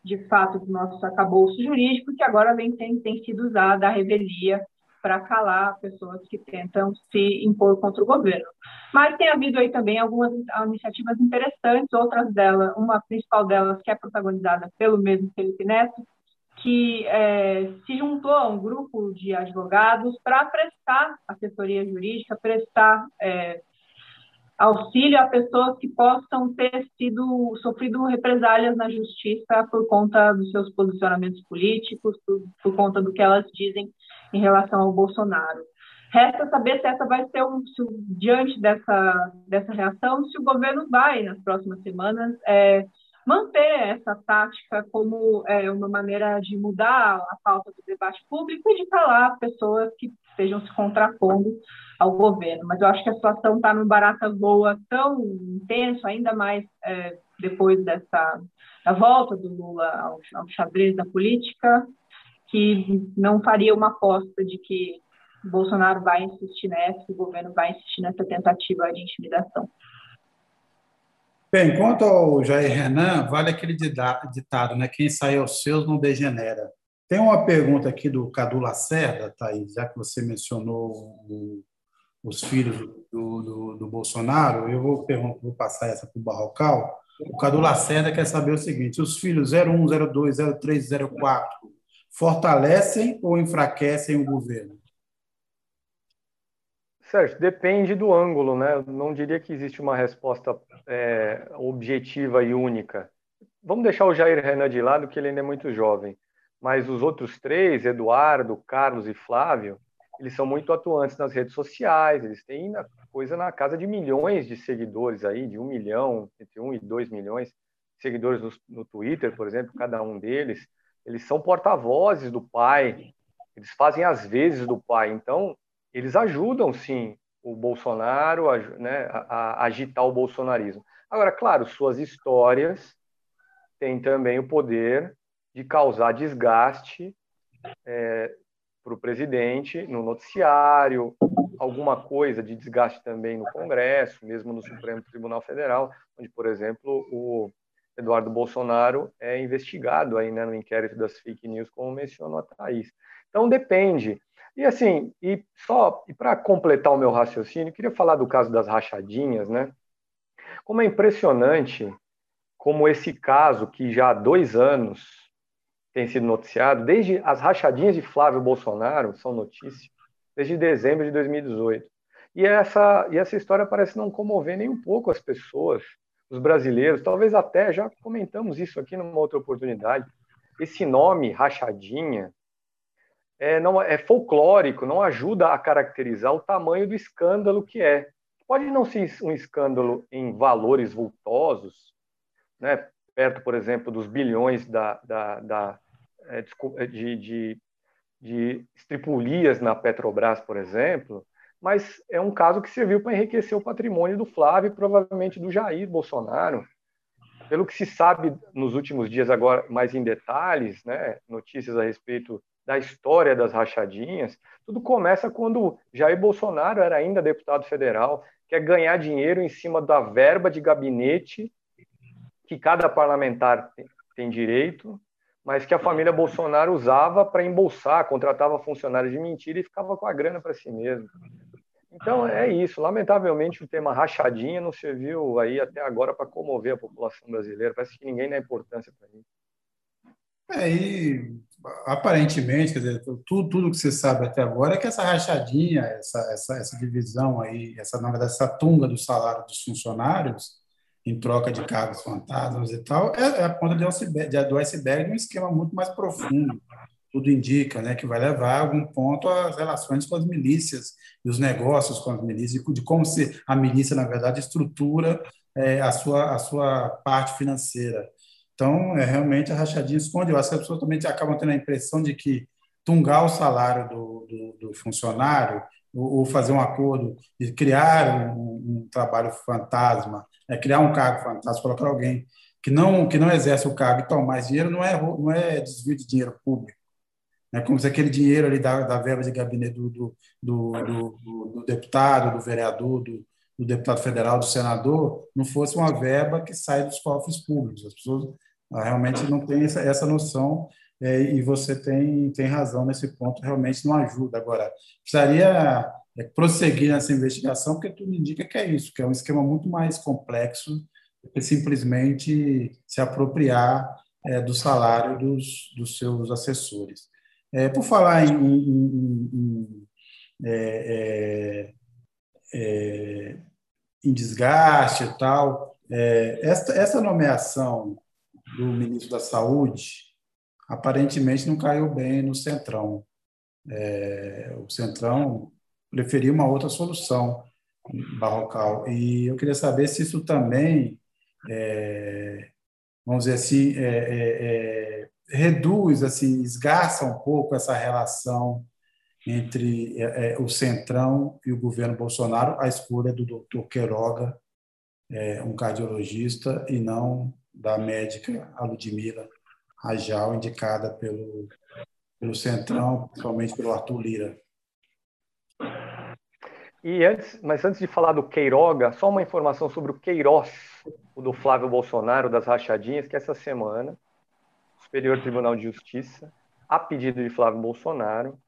[SPEAKER 3] de fato, do nosso acabouço jurídico, que agora vem, tem, tem sido usada a revelia para calar pessoas que tentam se impor contra o governo. Mas tem havido aí também algumas iniciativas interessantes, outras delas, uma principal delas que é protagonizada pelo mesmo Felipe Neto, que é, se juntou a um grupo de advogados para prestar assessoria jurídica, prestar é, auxílio a pessoas que possam ter sido sofrido represálias na justiça por conta dos seus posicionamentos políticos, por, por conta do que elas dizem em relação ao Bolsonaro. Resta saber se essa vai ser um, se, diante dessa dessa reação, se o governo vai nas próximas semanas é, manter essa tática como é, uma maneira de mudar a pauta do debate público e de calar pessoas que estejam se contrapondo ao governo. Mas eu acho que a situação está num barata boa tão intenso, ainda mais é, depois dessa da volta do Lula ao, ao xadrez da política, que não faria uma aposta de que Bolsonaro vai insistir nessa, o governo vai insistir nessa tentativa de intimidação.
[SPEAKER 2] Bem, quanto ao Jair Renan, vale aquele ditado, né? Quem sai aos seus não degenera. Tem uma pergunta aqui do Cadu Lacerda, Thaís, já que você mencionou o, os filhos do, do, do, Bolsonaro, eu vou, vou passar essa para o Barrocal. O Cadu Lacerda quer saber o seguinte: os filhos 01, 02, 03, 04 fortalecem ou enfraquecem o governo?
[SPEAKER 5] Sérgio, depende do ângulo, né? Eu não diria que existe uma resposta é, objetiva e única. Vamos deixar o Jair Renan de lado, que ele ainda é muito jovem. Mas os outros três, Eduardo, Carlos e Flávio, eles são muito atuantes nas redes sociais, eles têm coisa na casa de milhões de seguidores aí, de um milhão, entre um e dois milhões de seguidores no, no Twitter, por exemplo, cada um deles. Eles são porta-vozes do pai, eles fazem as vezes do pai. Então, eles ajudam, sim, o Bolsonaro né, a, a agitar o bolsonarismo. Agora, claro, suas histórias têm também o poder de causar desgaste é, para o presidente no noticiário, alguma coisa de desgaste também no Congresso, mesmo no Supremo Tribunal Federal, onde, por exemplo, o Eduardo Bolsonaro é investigado aí, né, no inquérito das fake news, como mencionou a Thaís. Então, depende. E assim, e só e para completar o meu raciocínio, queria falar do caso das rachadinhas, né? Como é impressionante como esse caso, que já há dois anos tem sido noticiado, desde as rachadinhas de Flávio Bolsonaro, são notícias, desde dezembro de 2018. E essa, e essa história parece não comover nem um pouco as pessoas, os brasileiros, talvez até já comentamos isso aqui numa outra oportunidade. Esse nome, rachadinha, é, não, é folclórico, não ajuda a caracterizar o tamanho do escândalo que é. Pode não ser um escândalo em valores vultosos, né, perto, por exemplo, dos bilhões da, da, da é, é, de, de, de estripulias na Petrobras, por exemplo, mas é um caso que serviu para enriquecer o patrimônio do Flávio e provavelmente do Jair Bolsonaro. Pelo que se sabe nos últimos dias, agora mais em detalhes, né, notícias a respeito da história das rachadinhas, tudo começa quando Jair Bolsonaro era ainda deputado federal, quer ganhar dinheiro em cima da verba de gabinete que cada parlamentar tem direito, mas que a família Bolsonaro usava para embolsar, contratava funcionários de mentira e ficava com a grana para si mesmo. Então é isso. Lamentavelmente o tema rachadinha não serviu aí até agora para comover a população brasileira. Parece que ninguém dá importância para isso.
[SPEAKER 2] É, e aparentemente, quer dizer, tudo, tudo que você sabe até agora é que essa rachadinha, essa, essa, essa divisão aí, essa, na verdade, essa tunga do salário dos funcionários, em troca de cargos fantasmas e tal, é, é a ponta de iceberg, do iceberg um esquema muito mais profundo. Tudo indica né, que vai levar a algum ponto as relações com as milícias e os negócios com as milícias, de como se a milícia, na verdade, estrutura é, a, sua, a sua parte financeira. Então, é, realmente, a rachadinha esconde. Eu acho que as pessoas também acabam tendo a impressão de que tungar o salário do, do, do funcionário ou, ou, fazer um acordo de criar um, um trabalho fantasma, é, criar um cargo fantasma, colocar alguém que não que não exerce o cargo e toma mais dinheiro, não é, não é desvio de dinheiro público. É como se aquele dinheiro ali da, da verba de gabinete do, do, do, do, do deputado, do vereador, do, do deputado federal, do senador, não fosse uma verba que sai dos cofres públicos. As pessoas ah, realmente não têm essa, essa noção é, e você tem, tem razão nesse ponto, realmente não ajuda. Agora, precisaria é, prosseguir nessa investigação, porque tudo indica que é isso, que é um esquema muito mais complexo que simplesmente se apropriar é, do salário dos, dos seus assessores. É, por falar em, em, em, em em desgaste e tal. É, essa, essa nomeação do ministro da Saúde aparentemente não caiu bem no Centrão. É, o Centrão preferiu uma outra solução barrocal. E eu queria saber se isso também, é, vamos dizer assim, é, é, é reduz, assim, esgarça um pouco essa relação entre é, é, o Centrão e o governo Bolsonaro, a escolha do doutor Queiroga, um cardiologista, e não da médica Ludmila Rajal, indicada pelo, pelo Centrão, principalmente pelo Arthur Lira.
[SPEAKER 5] E antes, mas antes de falar do Queiroga, só uma informação sobre o Queiroz, o do Flávio Bolsonaro, das rachadinhas, que essa semana, o Superior Tribunal de Justiça, a pedido de Flávio Bolsonaro,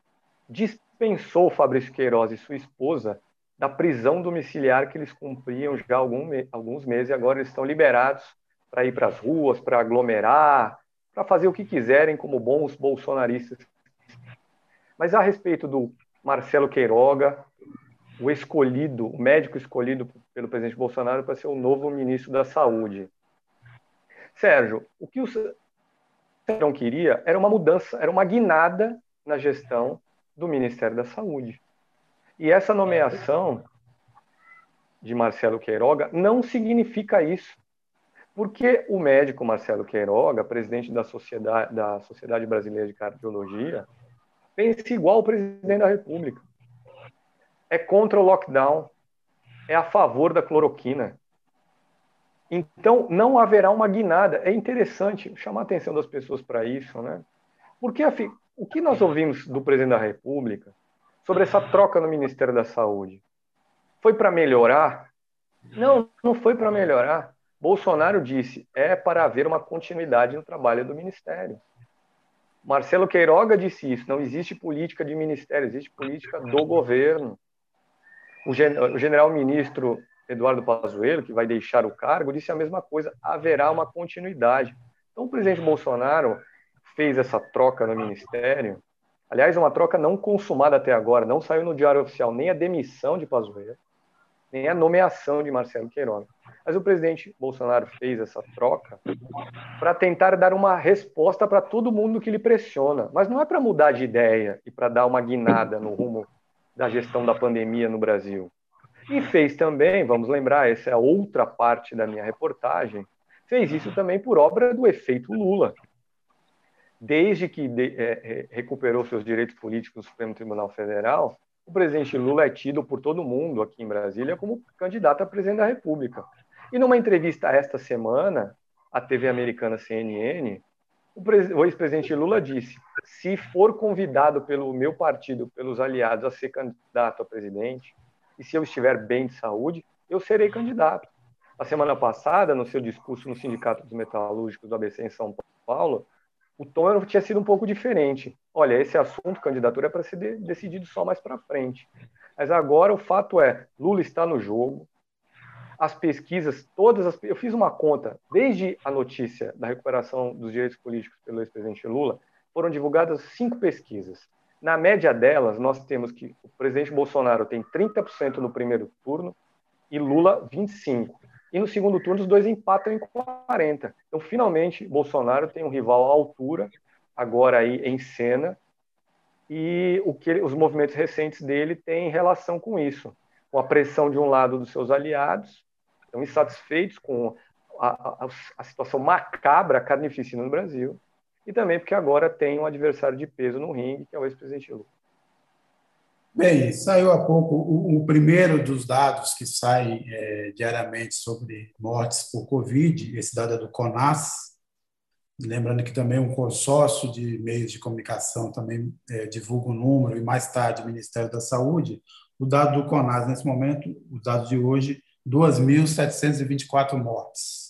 [SPEAKER 5] dispensou Fabrício Queiroz e sua esposa da prisão domiciliar que eles cumpriam já algum, alguns meses e agora eles estão liberados para ir para as ruas, para aglomerar, para fazer o que quiserem como bons bolsonaristas. Mas a respeito do Marcelo Queiroga, o escolhido, o médico escolhido pelo presidente Bolsonaro para ser o novo ministro da Saúde. Sérgio, o que o Centrão queria era uma mudança, era uma guinada na gestão do Ministério da Saúde. E essa nomeação de Marcelo Queiroga não significa isso. Porque o médico Marcelo Queiroga, presidente da Sociedade, da Sociedade Brasileira de Cardiologia, pensa igual o presidente da República. É contra o lockdown, é a favor da cloroquina. Então, não haverá uma guinada. É interessante chamar a atenção das pessoas para isso, né? Porque o que nós ouvimos do presidente da República sobre essa troca no Ministério da Saúde foi para melhorar? Não, não foi para melhorar. Bolsonaro disse: é para haver uma continuidade no trabalho do Ministério. Marcelo Queiroga disse isso: não existe política de ministério, existe política do governo. O general-ministro Eduardo Pazuello, que vai deixar o cargo, disse a mesma coisa: haverá uma continuidade. Então, o presidente Bolsonaro fez essa troca no ministério. Aliás, uma troca não consumada até agora, não saiu no Diário Oficial nem a demissão de Pazuello, nem a nomeação de Marcelo Queiroga. Mas o presidente Bolsonaro fez essa troca para tentar dar uma resposta para todo mundo que lhe pressiona. Mas não é para mudar de ideia e para dar uma guinada no rumo da gestão da pandemia no Brasil. E fez também, vamos lembrar, essa é outra parte da minha reportagem, fez isso também por obra do efeito Lula. Desde que de, é recuperou seus direitos políticos no Supremo Tribunal Federal, o presidente Lula é tido por todo mundo aqui em Brasília como candidato a presidente da República. E numa entrevista esta semana, à TV americana CNN, o ex-presidente Lula disse: se for convidado pelo meu partido, pelos aliados, a ser candidato a presidente, e se eu estiver bem de saúde, eu serei candidato. A semana passada, no seu discurso no Sindicato dos Metalúrgicos do ABC em São Paulo, o tom tinha sido um pouco diferente. Olha, esse assunto, candidatura, é para ser decidido só mais para frente. Mas agora o fato é, Lula está no jogo, as pesquisas, todas as. Eu fiz uma conta, desde a notícia da recuperação dos direitos políticos pelo ex-presidente Lula, foram divulgadas cinco pesquisas. Na média delas, nós temos que o presidente Bolsonaro tem 30% no primeiro turno e Lula 25%. E no segundo turno, os dois empatam em 40%. Então, finalmente, Bolsonaro tem um rival à altura, agora aí em cena, e o que os movimentos recentes dele têm relação com isso, com a pressão de um lado dos seus aliados estão insatisfeitos com a, a, a situação macabra, carnificina no Brasil, e também porque agora tem um adversário de peso no ringue, que é o ex-presidente Lula.
[SPEAKER 2] Bem, saiu há pouco o, o primeiro dos dados que sai é, diariamente sobre mortes por Covid, esse dado é do CONAS, lembrando que também um consórcio de meios de comunicação também é, divulga o um número, e mais tarde o Ministério da Saúde, o dado do CONAS, nesse momento, o dado de hoje, 2.724 mortes.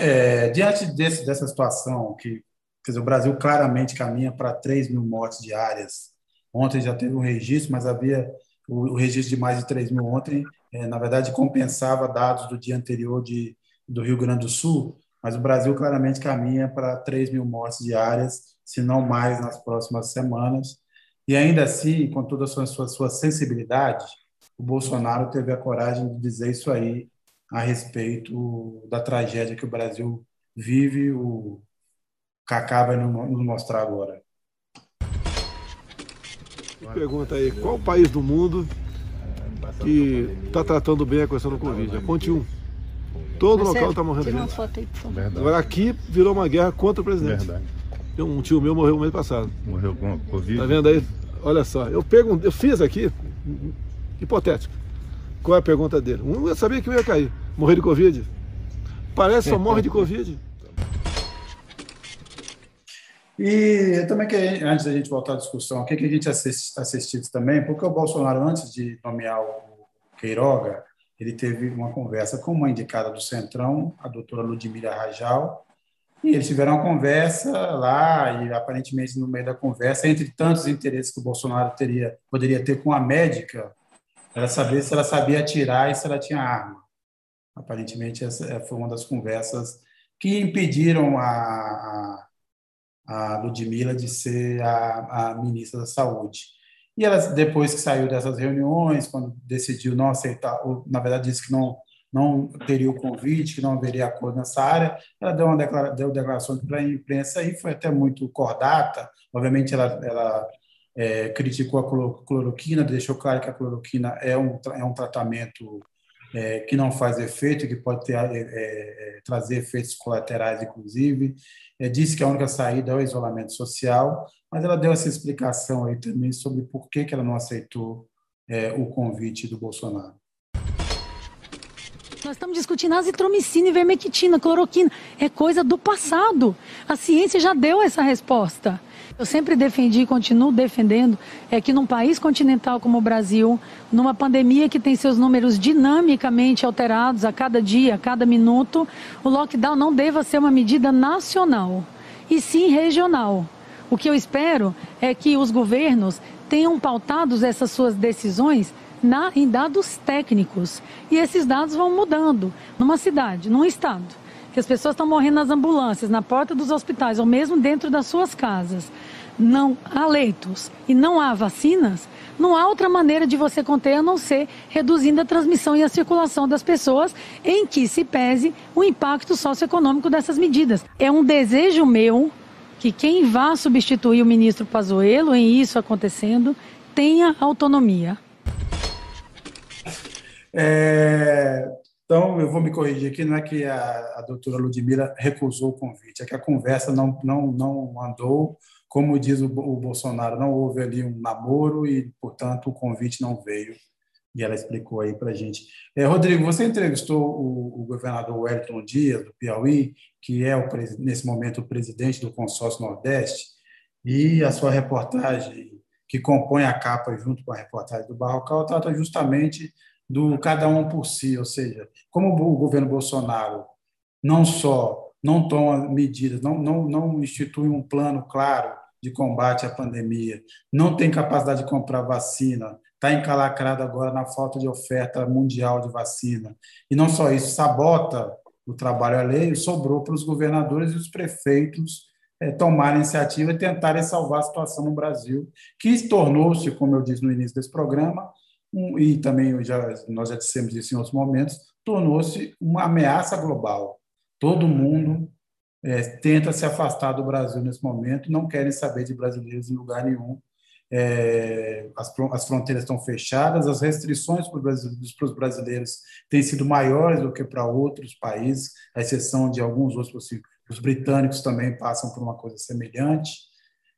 [SPEAKER 2] É, diante desse, dessa situação, que dizer, o Brasil claramente caminha para 3 mil mortes diárias, ontem já teve um registro, mas havia o, o registro de mais de 3 mil ontem, é, na verdade, compensava dados do dia anterior de, do Rio Grande do Sul, mas o Brasil claramente caminha para 3 mil mortes diárias, se não mais nas próximas semanas. E ainda assim, com toda a sua, sua, sua sensibilidade, o Bolsonaro teve a coragem de dizer isso aí a respeito da tragédia que o Brasil vive. O Cacá vai nos mostrar agora.
[SPEAKER 7] Pergunta aí, qual país do mundo que está tratando bem a questão do Covid? Aponte um. Todo local está morrendo gente. Agora aqui virou uma guerra contra o presidente. Verdade. Um tio meu morreu no mês passado.
[SPEAKER 8] Morreu com Covid?
[SPEAKER 7] Tá vendo aí? Olha só, eu, pergunto, eu fiz aqui hipotético. Qual é a pergunta dele? Um eu sabia que eu ia cair. Morrer de Covid? Parece só morre de Covid.
[SPEAKER 2] E também que antes da gente voltar à discussão, o que a gente assiste, assistiu também, porque o Bolsonaro, antes de nomear o Queiroga, ele teve uma conversa com uma indicada do Centrão, a doutora Ludmila Rajal, e eles tiveram uma conversa lá, e aparentemente no meio da conversa, entre tantos interesses que o Bolsonaro teria, poderia ter com a médica, era saber se ela sabia atirar e se ela tinha arma. Aparentemente, essa foi uma das conversas que impediram a, a, a Ludmilla de ser a, a ministra da Saúde. E ela, depois que saiu dessas reuniões, quando decidiu não aceitar, ou, na verdade disse que não, não teria o convite, que não haveria acordo nessa área, ela deu, uma declara, deu declarações para a imprensa e foi até muito cordata. Obviamente, ela, ela é, criticou a cloroquina, deixou claro que a cloroquina é um, é um tratamento é, que não faz efeito, que pode ter, é, é, trazer efeitos colaterais, inclusive. É, disse que a única saída é o isolamento social, mas ela deu essa explicação aí também sobre por que, que ela não aceitou é, o convite do Bolsonaro.
[SPEAKER 8] Nós estamos discutindo azitromicina, ivermectina, cloroquina. É coisa do passado. A ciência já deu essa resposta. Eu sempre defendi e continuo defendendo é que num país continental como o Brasil, numa pandemia que tem seus números dinamicamente alterados a cada dia, a cada minuto, o lockdown não deva ser uma medida nacional, e sim regional. O que eu espero é que os governos tenham pautados essas suas decisões na, em dados técnicos. E esses dados vão mudando numa cidade, num estado. Que as pessoas estão morrendo nas ambulâncias, na porta dos hospitais, ou mesmo dentro das suas casas não há leitos e não há vacinas, não há outra maneira de você conter a não ser reduzindo a transmissão e a circulação das pessoas, em que se pese o impacto socioeconômico dessas medidas. É um desejo meu que quem vá substituir o ministro Pazuello em isso acontecendo tenha autonomia.
[SPEAKER 2] É, então, eu vou me corrigir aqui, não é que a, a doutora Ludmila recusou o convite, é que a conversa não, não, não andou como diz o, o Bolsonaro, não houve ali um namoro e, portanto, o convite não veio. E ela explicou aí para a gente. É, Rodrigo, você entrevistou o, o, governador Wellington Dias, do Piauí, que é, o, nesse momento, o presidente do Consórcio Nordeste, e a sua reportagem, que compõe a capa junto com a reportagem do Barrocal, trata justamente do cada um por si, ou seja, como o governo Bolsonaro não só não toma medidas, não, não, não institui um plano claro de combate à pandemia, não tem capacidade de comprar vacina, está encalacrado agora na falta de oferta mundial de vacina. E não só isso, sabota o trabalho alheio, sobrou para os governadores e os prefeitos é, tomarem iniciativa e tentarem salvar a situação no Brasil, que tornou-se, como eu disse no início desse programa, um, e também já, nós já dissemos isso em outros momentos, tornou-se uma ameaça global. Todo mundo é, tenta se afastar do Brasil nesse momento, não querem saber de brasileiros em lugar nenhum. É, as, as, fronteiras estão fechadas, as restrições para os brasileiros, para os brasileiros têm sido maiores do que para outros países, à exceção de alguns outros. Os britânicos também passam por uma coisa semelhante,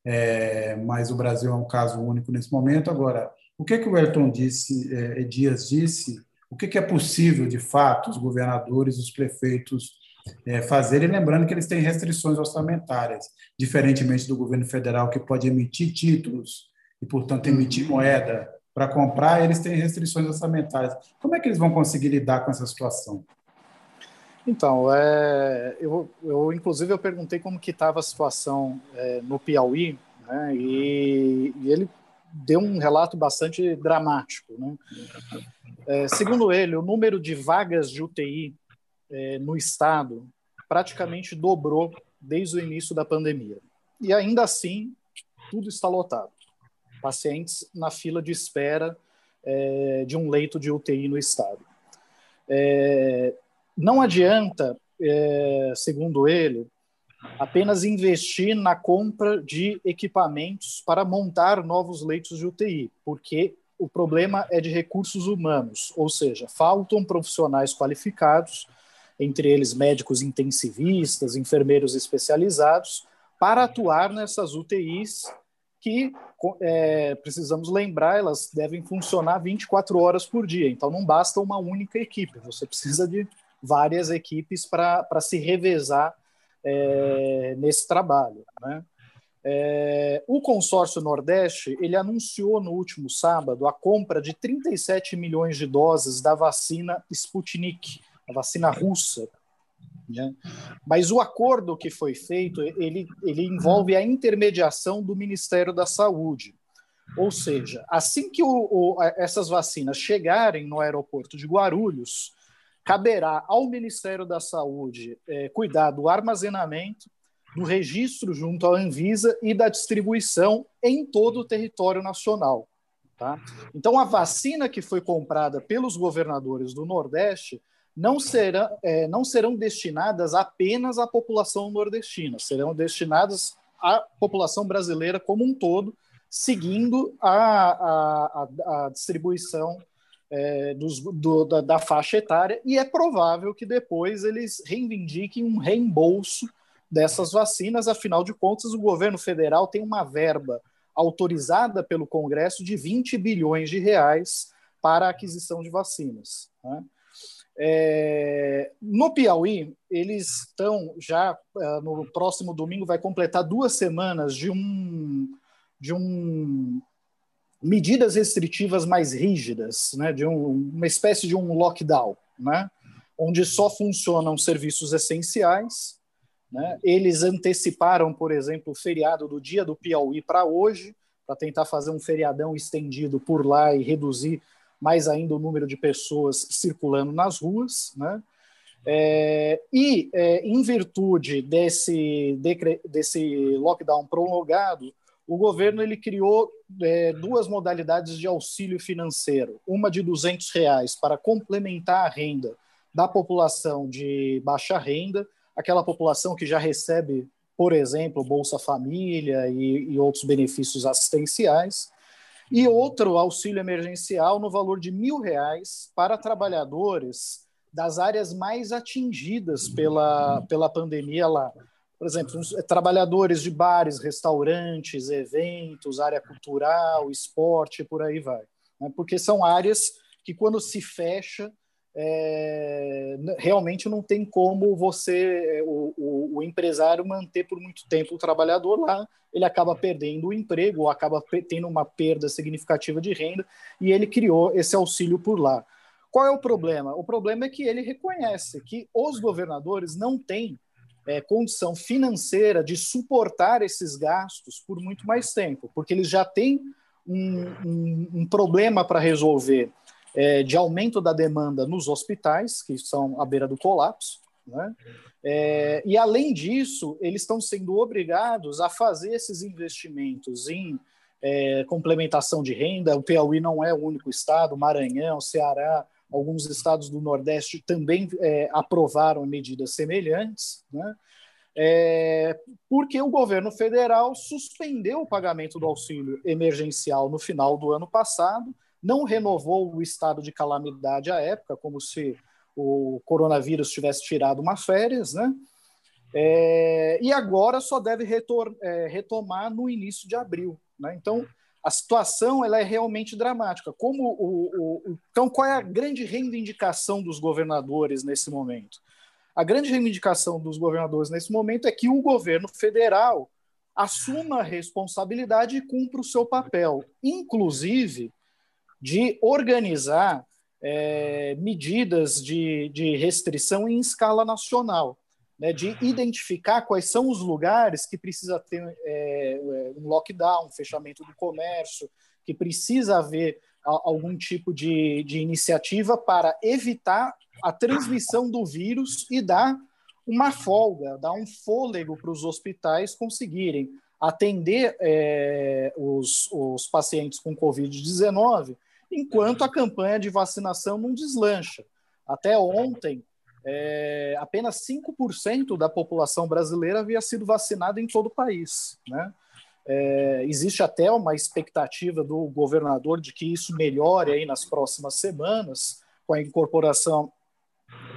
[SPEAKER 2] é, mas o Brasil é um caso único nesse momento. Agora, o que, que o Elton disse, é, Dias disse, o que, que é possível, de fato, os governadores, os prefeitos é, fazer, e lembrando que eles têm restrições orçamentárias, diferentemente do governo federal, que pode emitir títulos e, portanto, emitir moeda para comprar, eles têm restrições orçamentárias. Como é que eles vão conseguir lidar com essa situação?
[SPEAKER 6] Então, é, eu, eu, inclusive eu perguntei como que estava a situação é, no Piauí, né, e, e, ele deu um relato bastante dramático. Né? É, segundo ele, o número de vagas de UTI é, no estado praticamente dobrou desde o início da pandemia. E ainda assim, tudo está lotado. Pacientes na fila de espera é, de um leito de UTI no estado. É, não adianta, é, segundo ele, apenas investir na compra de equipamentos para montar novos leitos de UTI, porque o problema é de recursos humanos, ou seja, faltam profissionais qualificados entre eles médicos intensivistas, enfermeiros especializados, para atuar nessas UTIs que é, precisamos lembrar, elas devem funcionar 24 horas por dia. Então não basta uma única equipe, você precisa de várias equipes para se revezar é, nesse trabalho. Né? É, o consórcio Nordeste ele anunciou no último sábado a compra de 37 milhões de doses da vacina Sputnik, a vacina russa. Né? Mas o acordo que foi feito, ele, ele envolve a intermediação do Ministério da Saúde. Ou seja, assim que o, o, essas vacinas chegarem no aeroporto de Guarulhos, caberá ao Ministério da Saúde é, cuidar do armazenamento, do registro junto à Anvisa e da distribuição em todo o território nacional. Tá? Então, a vacina que foi comprada pelos governadores do Nordeste não, será, é, não serão destinadas apenas à população nordestina, serão destinadas à população brasileira como um todo, seguindo a, a, a, a distribuição é, dos, do, da, da, faixa etária, e é provável que depois eles reivindiquem um reembolso dessas vacinas, afinal de contas, o governo federal tem uma verba autorizada pelo Congresso de 20 bilhões de reais para a aquisição de vacinas. Né? É, no Piauí, eles estão já é, no próximo domingo vai completar duas semanas de um de um medidas restritivas mais rígidas, né, de um, uma espécie de um lockdown, né, onde só funcionam serviços essenciais. Né, eles anteciparam, por exemplo, o feriado do Dia do Piauí para hoje, para tentar fazer um feriadão estendido por lá e reduzir mais ainda o número de pessoas circulando nas ruas, né? É, e, é, em virtude desse, desse lockdown prolongado, o governo ele criou é, duas modalidades de auxílio financeiro. Uma de 200 reais para complementar a renda da população de baixa renda, aquela população que já recebe, por exemplo, Bolsa Família e, e outros benefícios assistenciais e outro auxílio emergencial no valor de mil reais para trabalhadores das áreas mais atingidas pela, pela pandemia lá. Por exemplo, trabalhadores de bares, restaurantes, eventos, área cultural, esporte, por aí vai. Né? Porque são áreas que, quando se fecha, é, realmente não tem como você, o, o, o, empresário, manter por muito tempo o trabalhador lá, ele acaba perdendo o emprego, ou acaba tendo uma perda significativa de renda, e ele criou esse auxílio por lá. Qual é o problema? O problema é que ele reconhece que os governadores não têm é, condição financeira de suportar esses gastos por muito mais tempo, porque eles já têm um, um, um problema para resolver é, de aumento da demanda nos hospitais, que são à beira do colapso, né? É, e além disso, eles estão sendo obrigados a fazer esses investimentos em é, complementação de renda. O Piauí não é o único estado, Maranhão, Ceará, alguns estados do Nordeste também é, aprovaram medidas semelhantes, né? É, porque o governo federal suspendeu o pagamento do auxílio emergencial no final do ano passado não renovou o estado de calamidade à época, como se o coronavírus tivesse tirado uma férias, né? É, e agora só deve retor, é, retomar no início de abril. Né? Então, a situação ela é realmente dramática. Como o, o, então, qual é a grande reivindicação dos governadores nesse momento? A grande reivindicação dos governadores nesse momento é que o governo federal assuma a responsabilidade e cumpra o seu papel, inclusive de organizar é, medidas de, de restrição em escala nacional, né, de identificar quais são os lugares que precisa ter é, um lockdown, um fechamento do comércio, que precisa haver algum tipo de, de iniciativa para evitar a transmissão do vírus e dar uma folga, dar um fôlego para os hospitais conseguirem atender é, os, os pacientes com Covid-19 enquanto a campanha de vacinação não deslancha. Até ontem, é, apenas 5% da população brasileira havia sido vacinada em todo o país. Né? É, existe até uma expectativa do governador de que isso melhore aí nas próximas semanas, com a incorporação,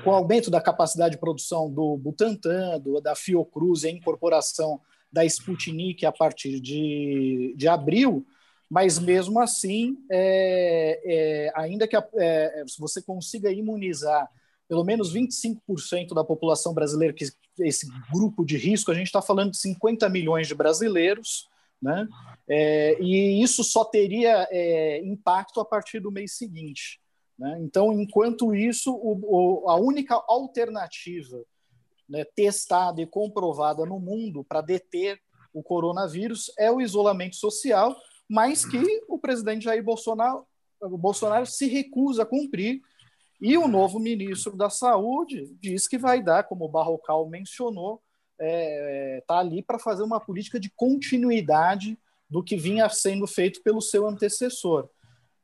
[SPEAKER 6] com o aumento da capacidade de produção do Butantan, do, da Fiocruz e a incorporação da Sputnik a partir de, de abril, mas mesmo assim, é, é, ainda que a, é, você consiga imunizar pelo menos 25% da população brasileira, que esse grupo de risco, a gente está falando de 50 milhões de brasileiros, né? É, e isso só teria é, impacto a partir do mês seguinte. Né? Então, enquanto isso, o, o, a única alternativa né, testada e comprovada no mundo para deter o coronavírus é o isolamento social, mas que o presidente Jair Bolsonaro, Bolsonaro se recusa a cumprir E o novo ministro da Saúde diz que vai dar, como o Barrocal mencionou, está é, tá ali para fazer uma política de continuidade do que vinha sendo feito pelo seu antecessor.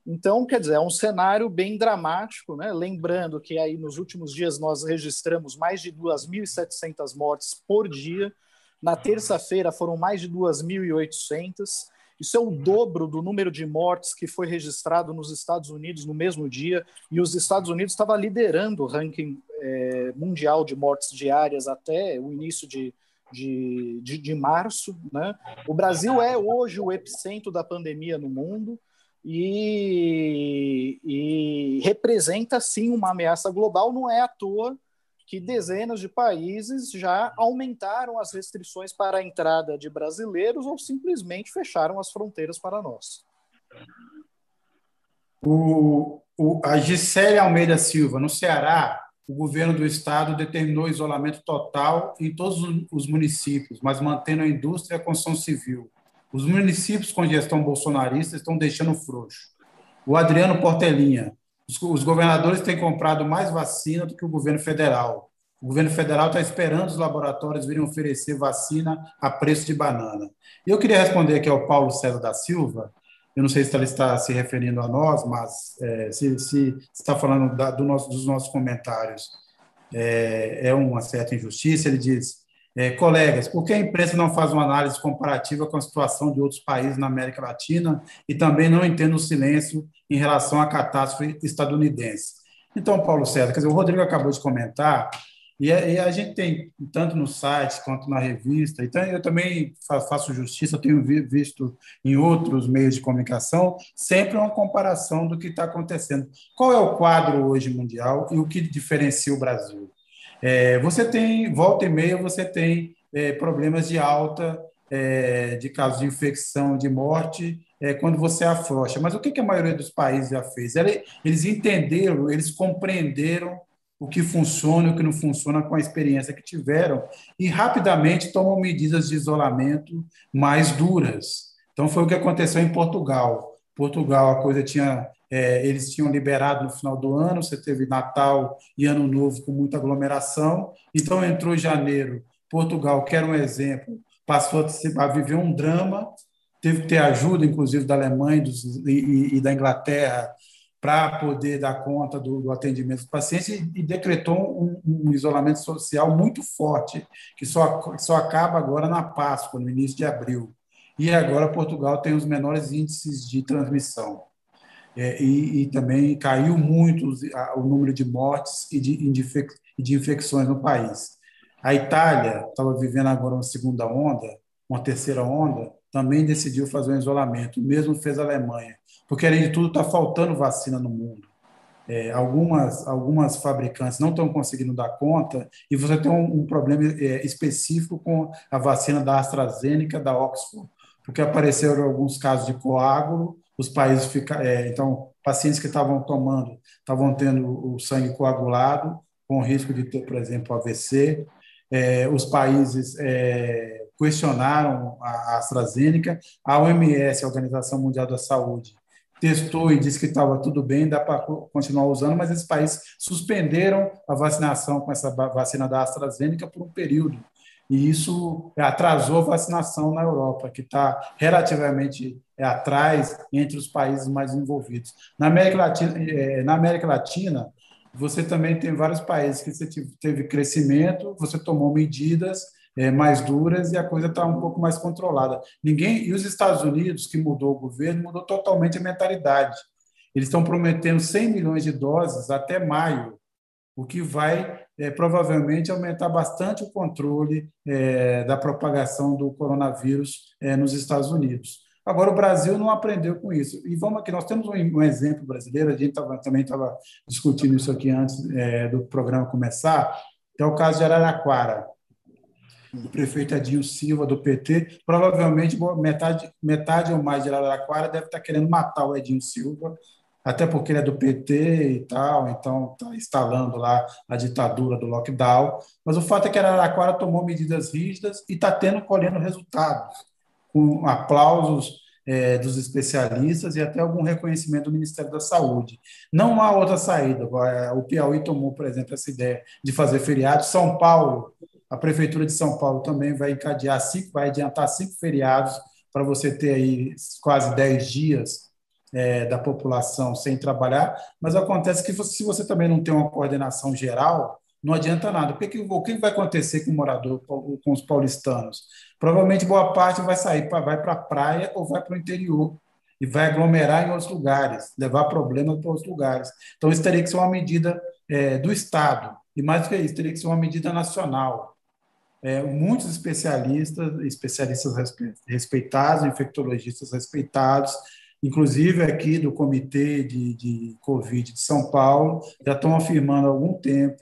[SPEAKER 6] Então, quer dizer, é um cenário bem dramático, né? Lembrando que aí nos últimos dias nós registramos mais de 2.700 mortes por dia. Na terça-feira foram mais de 2.800. Isso é o dobro do número de mortes que foi registrado nos Estados Unidos no mesmo dia. E os Estados Unidos estava liderando o ranking é, mundial de mortes diárias até o início de, de, de, de março. Né? O Brasil é hoje o epicentro da pandemia no mundo e, e representa sim uma ameaça global, não é à toa que dezenas de países já aumentaram as restrições para a entrada de brasileiros ou simplesmente fecharam as fronteiras para nós.
[SPEAKER 2] O, o, a Gisele Almeida Silva, no Ceará, o governo do estado determinou isolamento total em todos os municípios, mas mantendo a indústria e a construção civil. Os municípios com gestão bolsonarista estão deixando frouxo. O Adriano Portelinha. Os, governadores têm comprado mais vacina do que o governo federal. O governo federal está esperando os laboratórios virem oferecer vacina a preço de banana. Eu queria responder aqui ao Paulo César da Silva. Eu não sei se ele está se referindo a nós, mas é, se, se, está falando da, do nosso, dos nossos comentários, é, é uma certa injustiça. Ele diz: é, colegas, por que a imprensa não faz uma análise comparativa com a situação de outros países na América Latina e também não entende o silêncio em relação à catástrofe estadunidense? Então, Paulo César, quer dizer, o Rodrigo acabou de comentar, e a, e a gente tem, tanto no site quanto na revista, então eu também faço justiça, tenho visto em outros meios de comunicação, sempre uma comparação do que está acontecendo. Qual é o quadro hoje mundial e o que diferencia o Brasil? É, você tem, volta e meia, você tem é, problemas de alta, é, de casos de infecção, de morte, é, quando você afrouxa. Mas o que, que a maioria dos países já fez? Eles entenderam, eles compreenderam o que funciona e o que não funciona com a experiência que tiveram e rapidamente tomam medidas de isolamento mais duras. Então, foi o que aconteceu em Portugal. Portugal, a coisa tinha é, eles tinham liberado no final do ano, você teve Natal e Ano Novo com muita aglomeração. Então, entrou janeiro, Portugal, que era um exemplo, passou a viver um drama, teve que ter ajuda, inclusive, da Alemanha e, da Inglaterra para poder dar conta do, atendimento dos pacientes e, decretou um, um, isolamento social muito forte, que só, só acaba agora na Páscoa, no início de abril. E agora Portugal tem os menores índices de transmissão é, e, e, também caiu muito o número de mortes e de, de infecções no país. A Itália estava vivendo agora uma segunda onda, uma terceira onda, também decidiu fazer um isolamento, mesmo fez a Alemanha, porque além de tudo está faltando vacina no mundo. É, algumas, algumas fabricantes não estão conseguindo dar conta e você tem um, um problema é, específico com a vacina da AstraZeneca, da Oxford, porque apareceram alguns casos de coágulo os países ficar, é, então pacientes que estavam tomando estavam tendo o sangue coagulado com risco de ter, por exemplo, AVC. É, os países é, questionaram a AstraZeneca, a OMS, a Organização Mundial da Saúde, testou e disse que estava tudo bem, dá para continuar usando, mas esses países suspenderam a vacinação com essa vacina da AstraZeneca por um período e isso atrasou a vacinação na Europa, que está relativamente é, atrás entre os países mais envolvidos. Na América Latina, é, na América Latina você também tem vários países que você teve crescimento, você tomou medidas é, mais duras e a coisa está um pouco mais controlada. Ninguém e os Estados Unidos que mudou o governo mudou totalmente a mentalidade. Eles estão prometendo 100 milhões de doses até maio o que vai é, provavelmente aumentar bastante o controle é, da propagação do coronavírus é, nos Estados Unidos. Agora, o Brasil não aprendeu com isso. E vamos aqui, nós temos um, um exemplo brasileiro, a gente tava, também estava discutindo isso aqui antes do programa começar, é o caso de Araraquara. O prefeito Adinho Silva, do PT, provavelmente metade, metade ou mais de Araraquara deve estar querendo matar o Edinho Silva, até porque ele é do PT e tal, então está instalando lá a ditadura do lockdown. Mas o fato é que Araraquara tomou medidas rígidas e está tendo, colhendo resultados, com aplausos é, dos especialistas e até algum reconhecimento do Ministério da Saúde. Não há outra saída. O Piauí tomou, por exemplo, essa ideia de fazer feriado. São Paulo, a Prefeitura de São Paulo também vai encadear cinco, vai adiantar cinco feriados para você ter aí quase dez dias é, da população sem trabalhar, mas acontece que se você também não tem uma coordenação geral, não adianta nada. O que, o que vai acontecer com o morador, com os paulistanos? Provavelmente boa parte vai sair, vai para a praia ou vai para o interior e vai aglomerar em outros lugares, levar problemas para outros lugares. Então, isso teria que ser uma medida é, do Estado, e mais do que isso, teria que ser uma medida nacional. É, muitos especialistas, especialistas respeitados, infectologistas respeitados, inclusive aqui do Comitê de, de Covid de São Paulo, já estão afirmando há algum tempo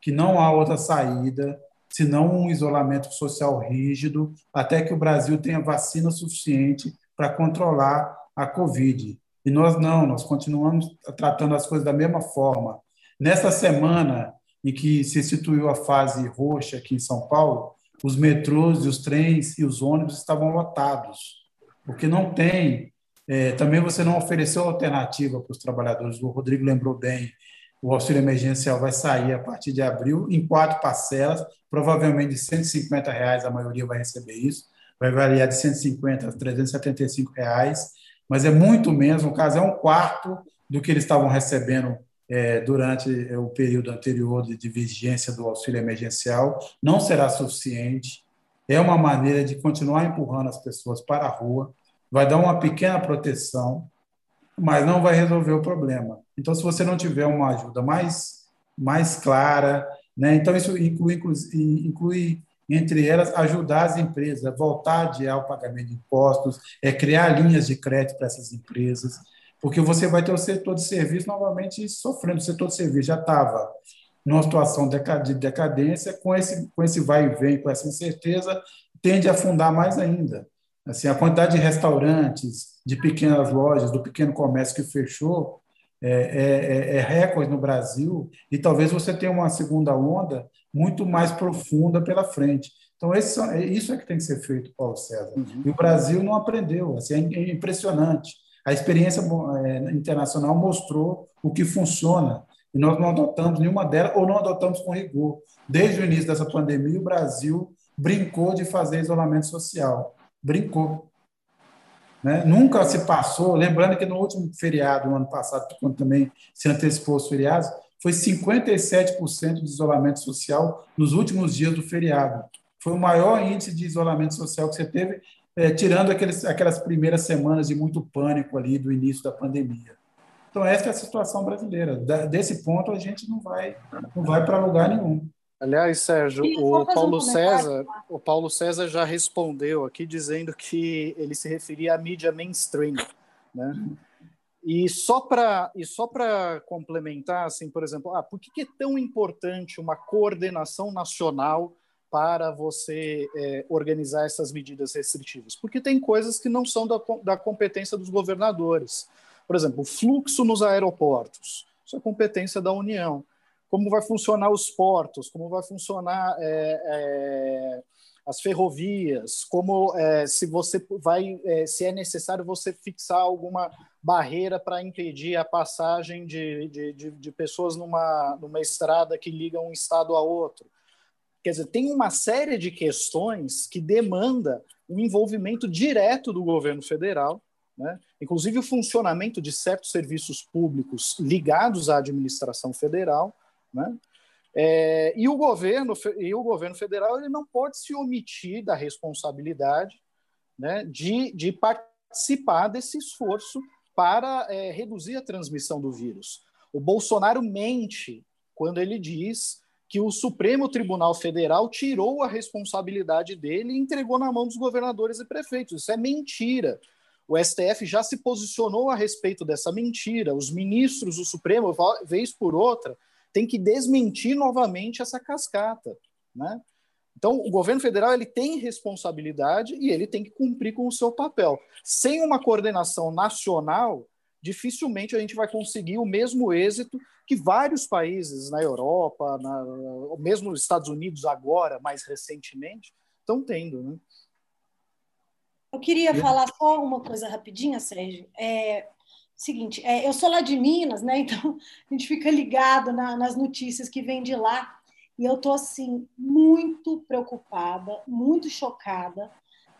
[SPEAKER 2] que não há outra saída senão um isolamento social rígido, até que o Brasil tenha vacina suficiente para controlar a Covid. E nós não, nós continuamos tratando as coisas da mesma forma. Nessa semana em que se instituiu a fase roxa aqui em São Paulo, os metrôs, os trens e os ônibus estavam lotados, porque não tem é, também você não ofereceu alternativa para os trabalhadores. O Rodrigo lembrou bem, o auxílio emergencial vai sair a partir de abril em quatro parcelas, provavelmente de 150 reais, a maioria vai receber isso, vai variar de 150 a 375 reais, mas é muito menos, no caso é um quarto do que eles estavam recebendo é, durante o período anterior de, de vigência do auxílio emergencial, não será suficiente. É uma maneira de continuar empurrando as pessoas para a rua, vai dar uma pequena proteção, mas não vai resolver o problema. Então, se você não tiver uma ajuda mais, mais clara, né, então isso inclui, inclui, entre elas, ajudar as empresas a voltar a adiar o pagamento de impostos, é criar linhas de crédito para essas empresas, porque você vai ter o setor de serviço novamente sofrendo. O setor de serviço já estava numa situação de decadência, com esse, com esse vai e vem, com essa incerteza, tende a afundar mais ainda. Assim, a quantidade de restaurantes, de pequenas lojas, do pequeno comércio que fechou é, é, é, é recorde no Brasil e talvez você tenha uma segunda onda muito mais profunda pela frente. Então, esse, é, isso é que tem que ser feito, Paulo César. Uhum. E o Brasil não aprendeu. Assim, é impressionante. A experiência é, internacional mostrou o que funciona e nós não adotamos nenhuma delas ou não adotamos com rigor. Desde o início dessa pandemia, o Brasil brincou de fazer isolamento social brincou. Né? Nunca se passou, lembrando que no último feriado, no ano passado, quando também se antecipou os feriados, foi 57% de isolamento social nos últimos dias do feriado. Foi o maior índice de isolamento social que você teve, é, tirando aqueles, aquelas primeiras semanas de muito pânico ali do início da pandemia. Então, essa é a situação brasileira. desse ponto, a gente não vai, não vai para lugar nenhum.
[SPEAKER 6] Aliás, Sérgio, o Paulo um César, o Paulo César já respondeu aqui dizendo que ele se referia à mídia mainstream, né? E só para e só para complementar, assim, por exemplo, ah, por que, que, é tão importante uma coordenação nacional para você é, organizar essas medidas restritivas? Porque tem coisas que não são da, da competência dos governadores. Por exemplo, o fluxo nos aeroportos, isso é competência da União como vai funcionar os portos, como vai funcionar é, é, as ferrovias, como é, se você vai, é, se é necessário você fixar alguma barreira para impedir a passagem de, de, de, de, pessoas numa, numa estrada que liga um estado a outro. Quer dizer, tem uma série de questões que demanda um envolvimento direto do governo federal, né? inclusive o funcionamento de certos serviços públicos ligados à administração federal, né? É, e, o governo, e o governo federal ele não pode se omitir da responsabilidade né, de, de participar desse esforço para é, reduzir a transmissão do vírus. O Bolsonaro mente quando ele diz que o Supremo Tribunal Federal tirou a responsabilidade dele e entregou na mão dos governadores e prefeitos. Isso é mentira. O STF já se posicionou a respeito dessa mentira. Os ministros do Supremo, vez por outra, tem que desmentir novamente essa cascata, né? Então, o governo federal ele tem responsabilidade e ele tem que cumprir com o seu papel. Sem uma coordenação nacional, dificilmente a gente vai conseguir o mesmo êxito que vários países na Europa, na, mesmo nos Estados Unidos agora, mais recentemente, estão tendo. Né?
[SPEAKER 4] Eu queria falar só uma coisa rapidinha, Sérgio. É, seguinte, é, eu sou lá de Minas, né? <laughs> Então a gente fica ligado na, nas notícias que vêm de lá. E eu estou assim muito preocupada, muito chocada,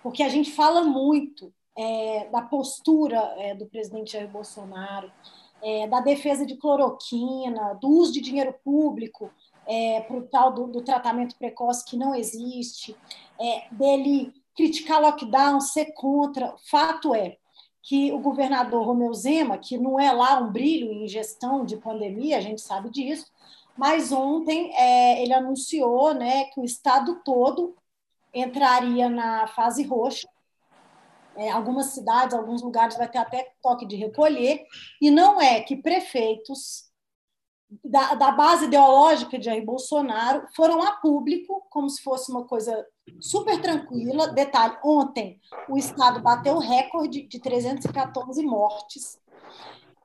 [SPEAKER 4] porque a gente fala muito é, da postura é, do presidente Jair Bolsonaro, é, da defesa de cloroquina, do uso de dinheiro público é, para o tal do, do, tratamento precoce que não existe, é, dele criticar lockdown, ser contra. Fato é que o governador Romeu Zema, que não é lá um brilho em gestão de pandemia, a gente sabe disso, mas ontem é, ele anunciou né, que o estado todo entraria na fase roxa. É, algumas cidades, alguns lugares vai ter até toque de recolher, e não é que prefeitos da, da base ideológica de Jair Bolsonaro foram a público, como se fosse uma coisa super tranquila. Detalhe: ontem o Estado bateu o recorde de 314 mortes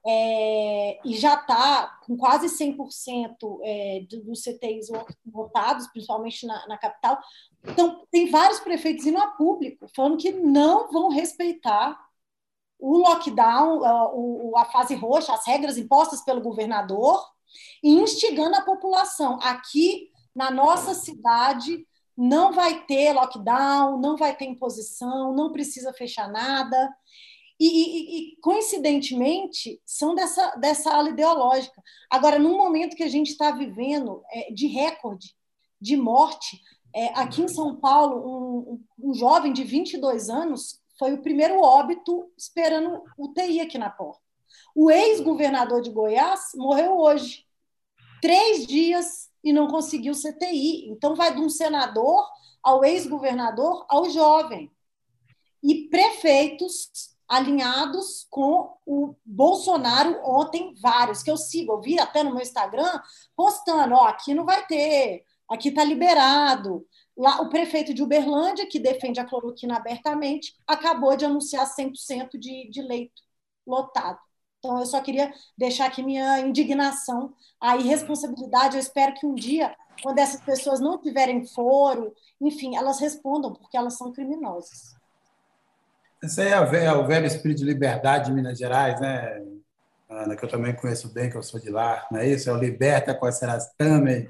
[SPEAKER 4] é, e já está com quase 100% é, dos CTIs votados, principalmente na, na, capital. Então, tem vários prefeitos indo a público falando que não vão respeitar o lockdown, a, a fase roxa, as regras impostas pelo governador, e instigando a população. Aqui, na nossa cidade, não vai ter lockdown, não vai ter imposição, não precisa fechar nada. E, e, e, coincidentemente, são dessa, dessa ala ideológica. Agora, num momento que a gente está vivendo é, de recorde de morte, é, aqui em São Paulo, um, um, jovem de 22 anos foi o primeiro óbito esperando UTI aqui na porta. O ex-governador de Goiás morreu hoje, três dias e não conseguiu CTI. Então, vai de um senador ao ex-governador ao jovem. E prefeitos alinhados com o Bolsonaro ontem, vários que eu sigo, eu vi até no meu Instagram, postando, ó, aqui não vai ter, aqui está liberado. Lá, o prefeito de Uberlândia, que defende a cloroquina abertamente, acabou de anunciar 100% de, de leito lotado. Então, eu só queria deixar aqui minha indignação, a irresponsabilidade. Eu espero que um dia, quando essas pessoas não tiverem foro, enfim, elas respondam, porque elas são criminosas.
[SPEAKER 2] Esse é, é o velho espírito de liberdade de Minas Gerais, né, Ana, que eu também conheço bem, que eu sou de lá, não é isso? É o liberta com serás também.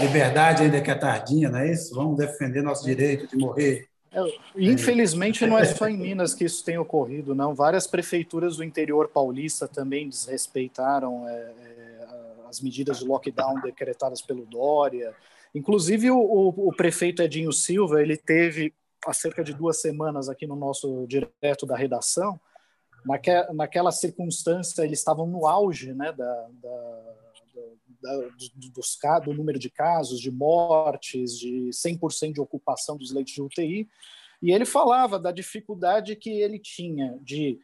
[SPEAKER 2] Liberdade ainda que é tardinha, não é isso? Vamos defender nosso direito de morrer.
[SPEAKER 6] É, infelizmente, não é só em <laughs> Minas que isso tem ocorrido, não. Várias prefeituras do interior paulista também desrespeitaram é, é, as medidas de lockdown decretadas pelo Dória. Inclusive, o, o, o prefeito Edinho Silva, ele teve há cerca de duas semanas aqui no nosso direto da redação. Naque, naquela circunstância, eles estavam no auge né, da, da, do, dos, do número de casos, de mortes, de 100% de ocupação dos leitos de UTI. E ele falava da dificuldade que ele tinha de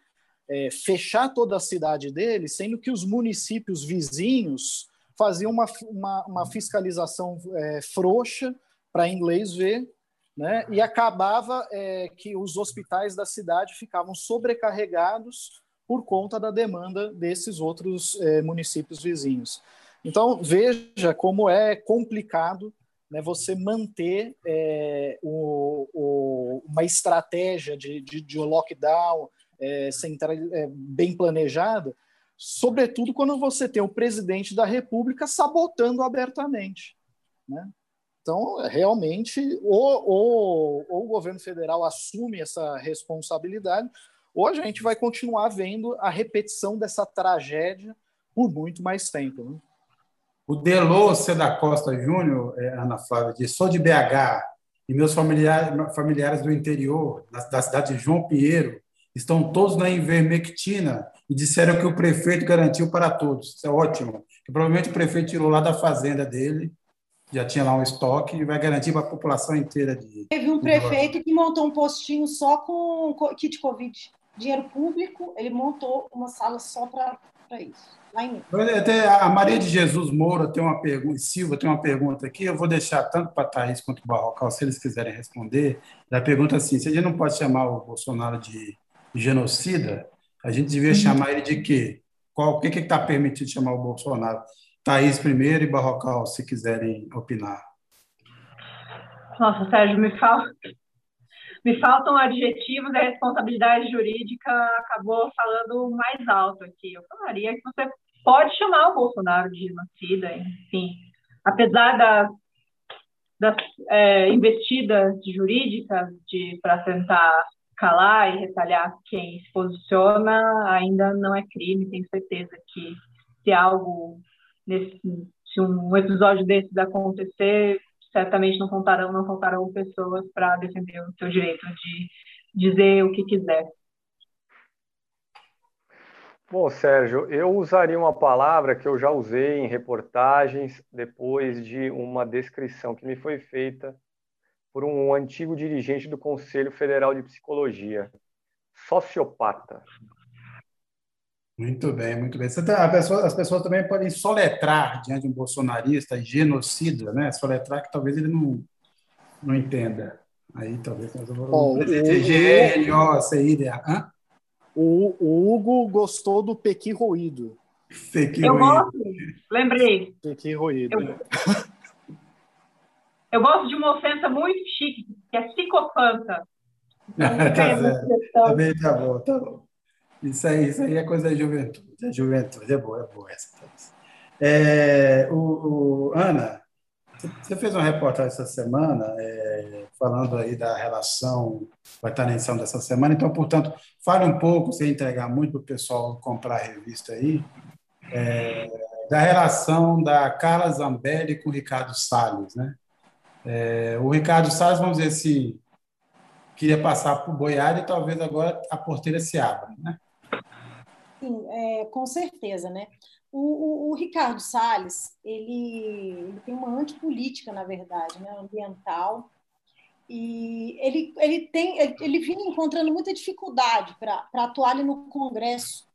[SPEAKER 6] é, fechar toda a cidade dele, sendo que os municípios vizinhos faziam uma, uma, uma fiscalização é, frouxa para inglês ver né? e acabava é, que os hospitais da cidade ficavam sobrecarregados por conta da demanda desses outros é, municípios vizinhos. Então, veja como é complicado né, você manter é, o, o, uma estratégia de, de, de lockdown é, central, é, bem planejada, sobretudo quando você tem o presidente da República sabotando abertamente. Né? Então, realmente, ou, ou, ou, o governo federal assume essa responsabilidade, ou a gente vai continuar vendo a repetição dessa tragédia por muito mais tempo. Né?
[SPEAKER 2] O Delô C. da Costa Júnior, é, Ana Flávia, diz: sou de BH e meus familiares, familiares do interior, da, da cidade de João Pinheiro, estão todos na Invermectina e disseram que o prefeito garantiu para todos. Isso é ótimo. Que provavelmente o prefeito tirou lá da fazenda dele já tinha lá um estoque e vai garantir para a população inteira de.
[SPEAKER 4] Teve um prefeito que montou um postinho só com kit Covid. Dinheiro público, ele montou uma sala só para isso. Lá em
[SPEAKER 2] Até a Maria de Jesus Moura tem uma pergunta, Silva tem uma pergunta aqui, eu vou deixar tanto para a Thaís quanto para o Barrocal, se eles quiserem responder. Ela pergunta assim: se a gente não pode chamar o Bolsonaro de genocida, a gente devia uhum. chamar ele de quê? Qual, o que está permitido chamar o Bolsonaro? Thaís primeiro e Barrocal, se quiserem opinar.
[SPEAKER 3] Nossa, Sérgio, me fala. Me faltam adjetivos a responsabilidade jurídica acabou falando mais alto aqui. Eu falaria que você pode chamar o Bolsonaro de genocida, enfim, apesar das, das é, investidas jurídicas para tentar calar e retalhar quem se posiciona, ainda não é crime. Tenho certeza que se algo nesse, se um episódio desses acontecer, certamente não faltarão, não faltarão pessoas para defender o seu direito de dizer o que quiser.
[SPEAKER 5] Bom, Sérgio, eu usaria uma palavra que eu já usei em reportagens depois de uma descrição que me foi feita por um antigo dirigente do Conselho Federal de Psicologia, sociopata.
[SPEAKER 2] Muito bem, muito bem. Tá, pessoa, as pessoas também podem soletrar diante de um bolsonarista genocida, né? Soletrar que talvez ele não, não entenda. Aí talvez nós vamos. Oh, G-N-O-C-I-D-A.
[SPEAKER 6] O, o Hugo gostou do Pequi Roído.
[SPEAKER 3] Pequi eu gosto, lembrei.
[SPEAKER 6] Pequi Roído.
[SPEAKER 3] Eu, eu, gosto de uma ofensa muito chique, que é psicopanta. <laughs>
[SPEAKER 2] tá certo. Também tá bom, tá bom. Isso aí, isso aí é coisa da juventude. É juventude, é boa, é boa essa. É, o, o, Ana, você fez uma reportagem essa semana é, falando aí da relação, vai estar na edição dessa semana, então, portanto, fale um pouco, sem entregar muito para o pessoal comprar a revista aí, é, da relação da Carla Zambelli com o Ricardo Salles, né? É, o Ricardo Salles, vamos dizer assim, queria passar por boiada e talvez agora a porteira se abra, né?
[SPEAKER 4] Sim, é, com certeza, né? O, o, o Ricardo Salles, ele, ele, tem uma antipolítica, na verdade, né, ambiental, e ele, ele, tem, ele vinha encontrando muita dificuldade para atuar ali no Congresso,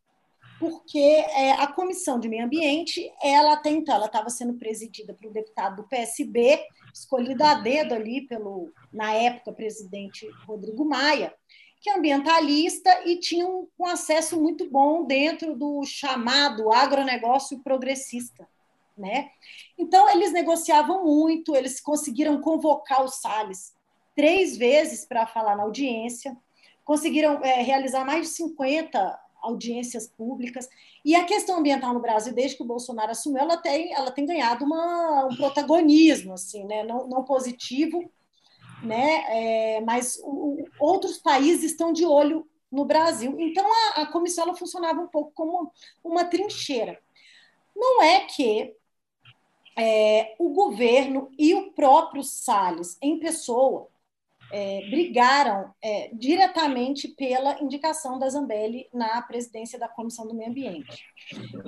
[SPEAKER 4] porque é, a Comissão de Meio Ambiente, ela até então, ela estava sendo presidida por um deputado do PSB, escolhido a dedo ali pelo, na época, presidente Rodrigo Maia, que é ambientalista e tinha um, um acesso muito bom dentro do chamado agronegócio progressista. Né? Então, eles negociavam muito, eles conseguiram convocar o Salles três vezes para falar na audiência, conseguiram é, realizar mais de 50 audiências públicas. E a questão ambiental no Brasil, desde que o Bolsonaro assumiu, ela tem, ela tem ganhado uma, um protagonismo, assim, né? não, não positivo, né? É, mas o, outros países estão de olho no Brasil. Então a, a comissão ela funcionava um pouco como uma trincheira. Não é que é, o governo e o próprio Salles, em pessoa, é, brigaram é, diretamente pela indicação da Zambelli na presidência da Comissão do Meio Ambiente.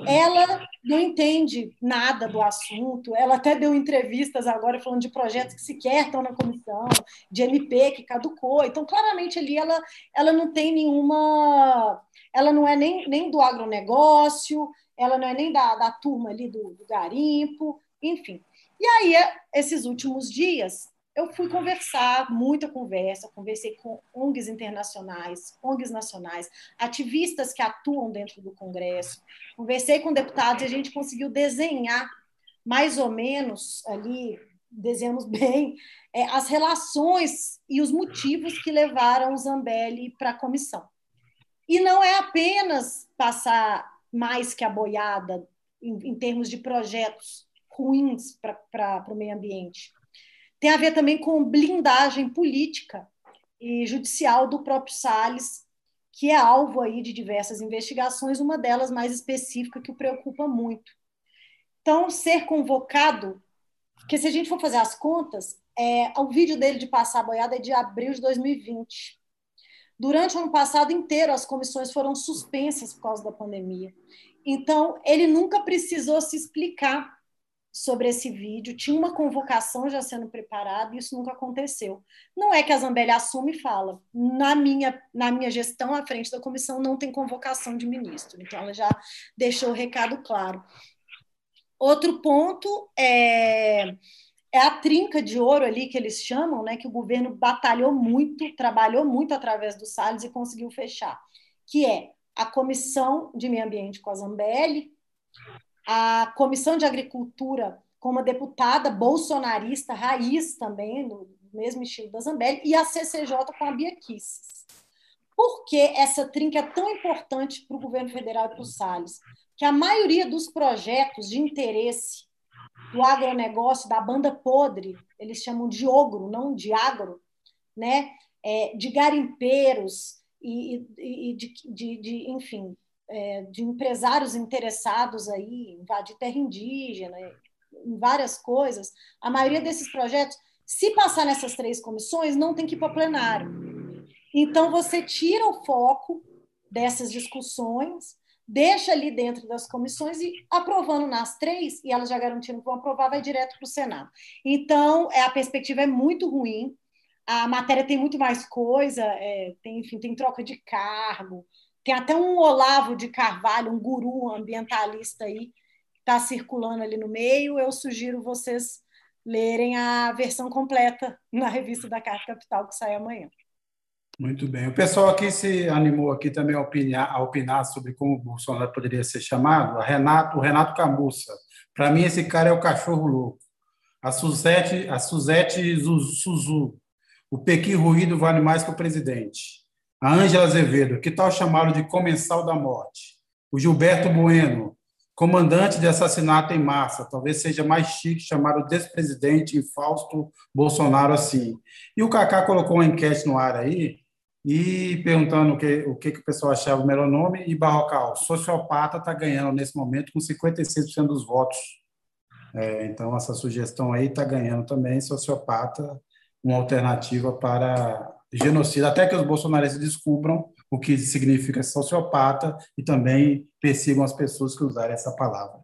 [SPEAKER 4] Ela não entende nada do assunto, ela até deu entrevistas agora falando de projetos que sequer estão na comissão, de MP que caducou, então claramente ali ela, ela não tem nenhuma. Ela não é nem, nem do agronegócio, ela não é nem da, da turma ali do, do garimpo, enfim. E aí, esses últimos dias, eu fui conversar, muita conversa, conversei com ONGs internacionais, ONGs nacionais, ativistas que atuam dentro do Congresso, conversei com deputados e a gente conseguiu desenhar mais ou menos ali, desenhamos bem, <laughs> é, as relações e os motivos que levaram o Zambelli para a comissão. E não é apenas passar mais que a boiada em, em termos de projetos ruins para o meio ambiente tem a ver também com blindagem política e judicial do próprio Salles, que é alvo aí de diversas investigações, uma delas mais específica que o preocupa muito. Então, ser convocado, porque se a gente for fazer as contas, é, o vídeo dele de passar a boiada é de abril de 2020. Durante o ano passado inteiro, as comissões foram suspensas por causa da pandemia. Então, ele nunca precisou se explicar sobre esse vídeo, tinha uma convocação já sendo preparada e isso nunca aconteceu. Não é que a Zambelli assume e fala, na minha, na minha gestão à frente da comissão não tem convocação de ministro, então ela já deixou o recado claro. Outro ponto é, é a trinca de ouro ali que eles chamam, né, que o governo batalhou muito, trabalhou muito através do Salles e conseguiu fechar, que é a Comissão de Meio Ambiente com a Zambelli, a Comissão de Agricultura com uma deputada bolsonarista raiz também, no mesmo estilo da Zambelli, e a CCJ com a Bia Kisses. Por que essa trinca é tão importante para o governo federal e para o Salles? Que a maioria dos projetos de interesse do agronegócio, da banda podre, eles chamam de ogro, não de agro, né? É, de garimpeiros e, e, e de, de, de, enfim, é, de empresários interessados aí invadir terra indígena, em várias coisas, a maioria desses projetos, se passar nessas três comissões, não tem que ir para plenário. Então, você tira o foco dessas discussões deixa ali dentro das comissões e aprovando nas três, e elas já garantiram que vão aprovar, vai direto para o Senado. Então, é, a perspectiva é muito ruim, a matéria tem muito mais coisa, é, tem, enfim, tem troca de cargo, tem até um Olavo de Carvalho, um guru ambientalista aí, que está circulando ali no meio. Eu sugiro vocês lerem a versão completa na revista da Carta Capital, que sai amanhã.
[SPEAKER 2] Muito bem. O pessoal aqui se animou aqui também a opinar, a opinar sobre como o Bolsonaro poderia ser chamado. A Renato, o Renato Camussa. Para mim, esse cara é o cachorro louco. A Suzete, a Suzete Suzu. O Pequi Ruído vale mais que o presidente. A Ângela Azevedo. Que tal chamá-lo de comensal da morte? O Gilberto Bueno. Comandante de assassinato em massa. Talvez seja mais chique chamar o despresidente e Fausto Bolsonaro assim. E o Kaká colocou uma enquete no ar aí, e perguntando o que, o que, que o pessoal achava o melhor nome, e Barrocal, sociopata está ganhando nesse momento com 56% dos votos. É, então, essa sugestão aí está ganhando também, sociopata, uma alternativa para genocídio, até que os bolsonaristas descubram o que significa sociopata e também persigam as pessoas que usarem essa palavra.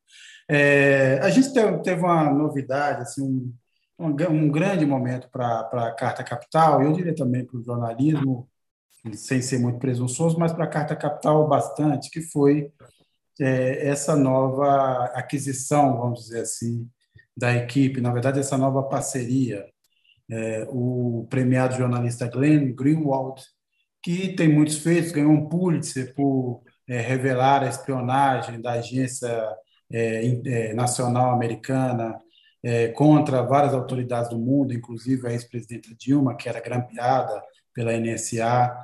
[SPEAKER 2] É, a gente teve, uma novidade, assim, um, um, grande momento para a Carta Capital, eu diria também para o jornalismo, sem ser muito presunçoso, mas para a Carta Capital bastante, que foi é, essa nova aquisição, vamos dizer assim, da equipe, na verdade, essa nova parceria. É, o premiado jornalista Glenn Greenwald, que tem muitos feitos, ganhou um Pulitzer por é, revelar a espionagem da agência é, é, nacional americana é, contra várias autoridades do mundo, inclusive a ex-presidenta Dilma, que era grampeada pela NSA,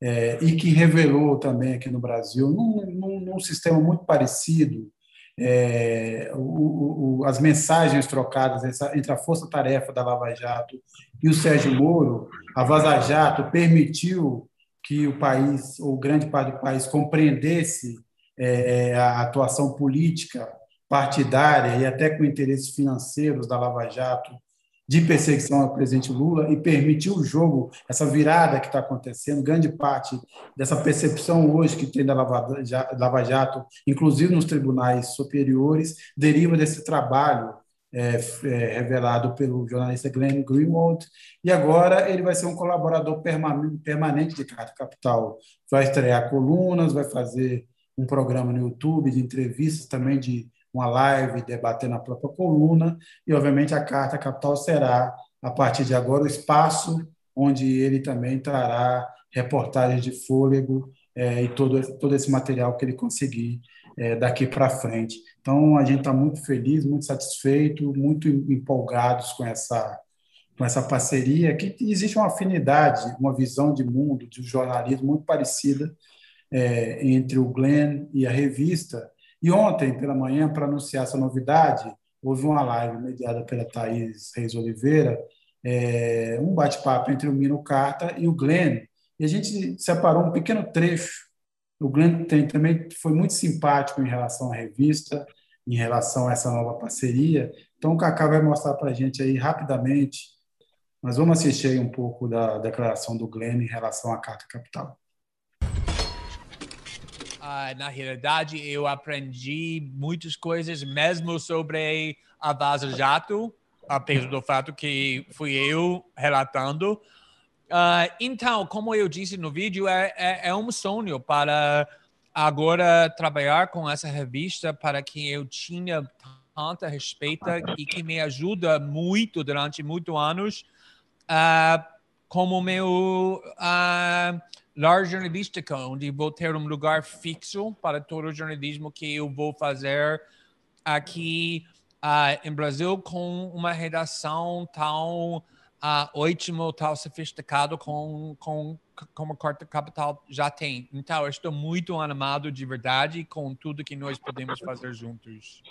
[SPEAKER 2] é, e que revelou também aqui no Brasil, num, num, num sistema muito parecido, é, o, o, as mensagens trocadas entre a força-tarefa da Lava Jato e o Sérgio Moro, a Vaza Jato permitiu que o país, ou grande parte do país, compreendesse é, a atuação política partidária e até com interesses financeiros da Lava Jato de perseguição ao presidente Lula e permitiu o jogo, essa virada que está acontecendo, grande parte dessa percepção hoje que tem da Lava Jato, inclusive nos tribunais superiores, deriva desse trabalho é, é, revelado pelo jornalista Glenn Greenwald, e agora ele vai ser um colaborador permanente de Carta Capital. Vai estrear colunas, vai fazer um programa no YouTube de entrevistas também de uma live debatendo a própria coluna, e, obviamente, a Carta Capital será, a partir de agora, o espaço onde ele também trará reportagens de fôlego é, e todo, todo esse material que ele conseguir é, daqui para frente. Então, a gente está muito feliz, muito satisfeito, muito empolgados com essa, com essa parceria, que existe uma afinidade, uma visão de mundo, de jornalismo muito parecida é, entre o Glenn e a revista, e ontem, pela manhã, para anunciar essa novidade, houve uma live mediada pela Thaís Reis Oliveira, é, um bate-papo entre o Mino Carta e o Glenn, e a gente separou um pequeno trecho. O Glenn tem, também foi muito simpático em relação à revista, em relação a essa nova parceria. Então, o Cacá vai mostrar para a gente aí rapidamente, mas vamos assistir aí um pouco da declaração do Glenn em relação à Carta Capital.
[SPEAKER 9] Uh, na realidade, eu aprendi muitas coisas, mesmo sobre a Vaza Jato, apesar do fato que fui eu relatando. Uh, então, como eu disse no vídeo, é, é, é, um sonho para agora trabalhar com essa revista para que eu tinha tanta respeito e que me ajuda muito durante muitos anos uh, como meu uh, lar jornalística, onde vou ter um lugar fixo para todo o jornalismo que eu vou fazer aqui uh, em Brasil com uma redação tão uh, ótimo, tão sofisticado com, com, como a Corte Capital já tem. Então, estou muito animado de verdade com tudo que nós podemos fazer juntos.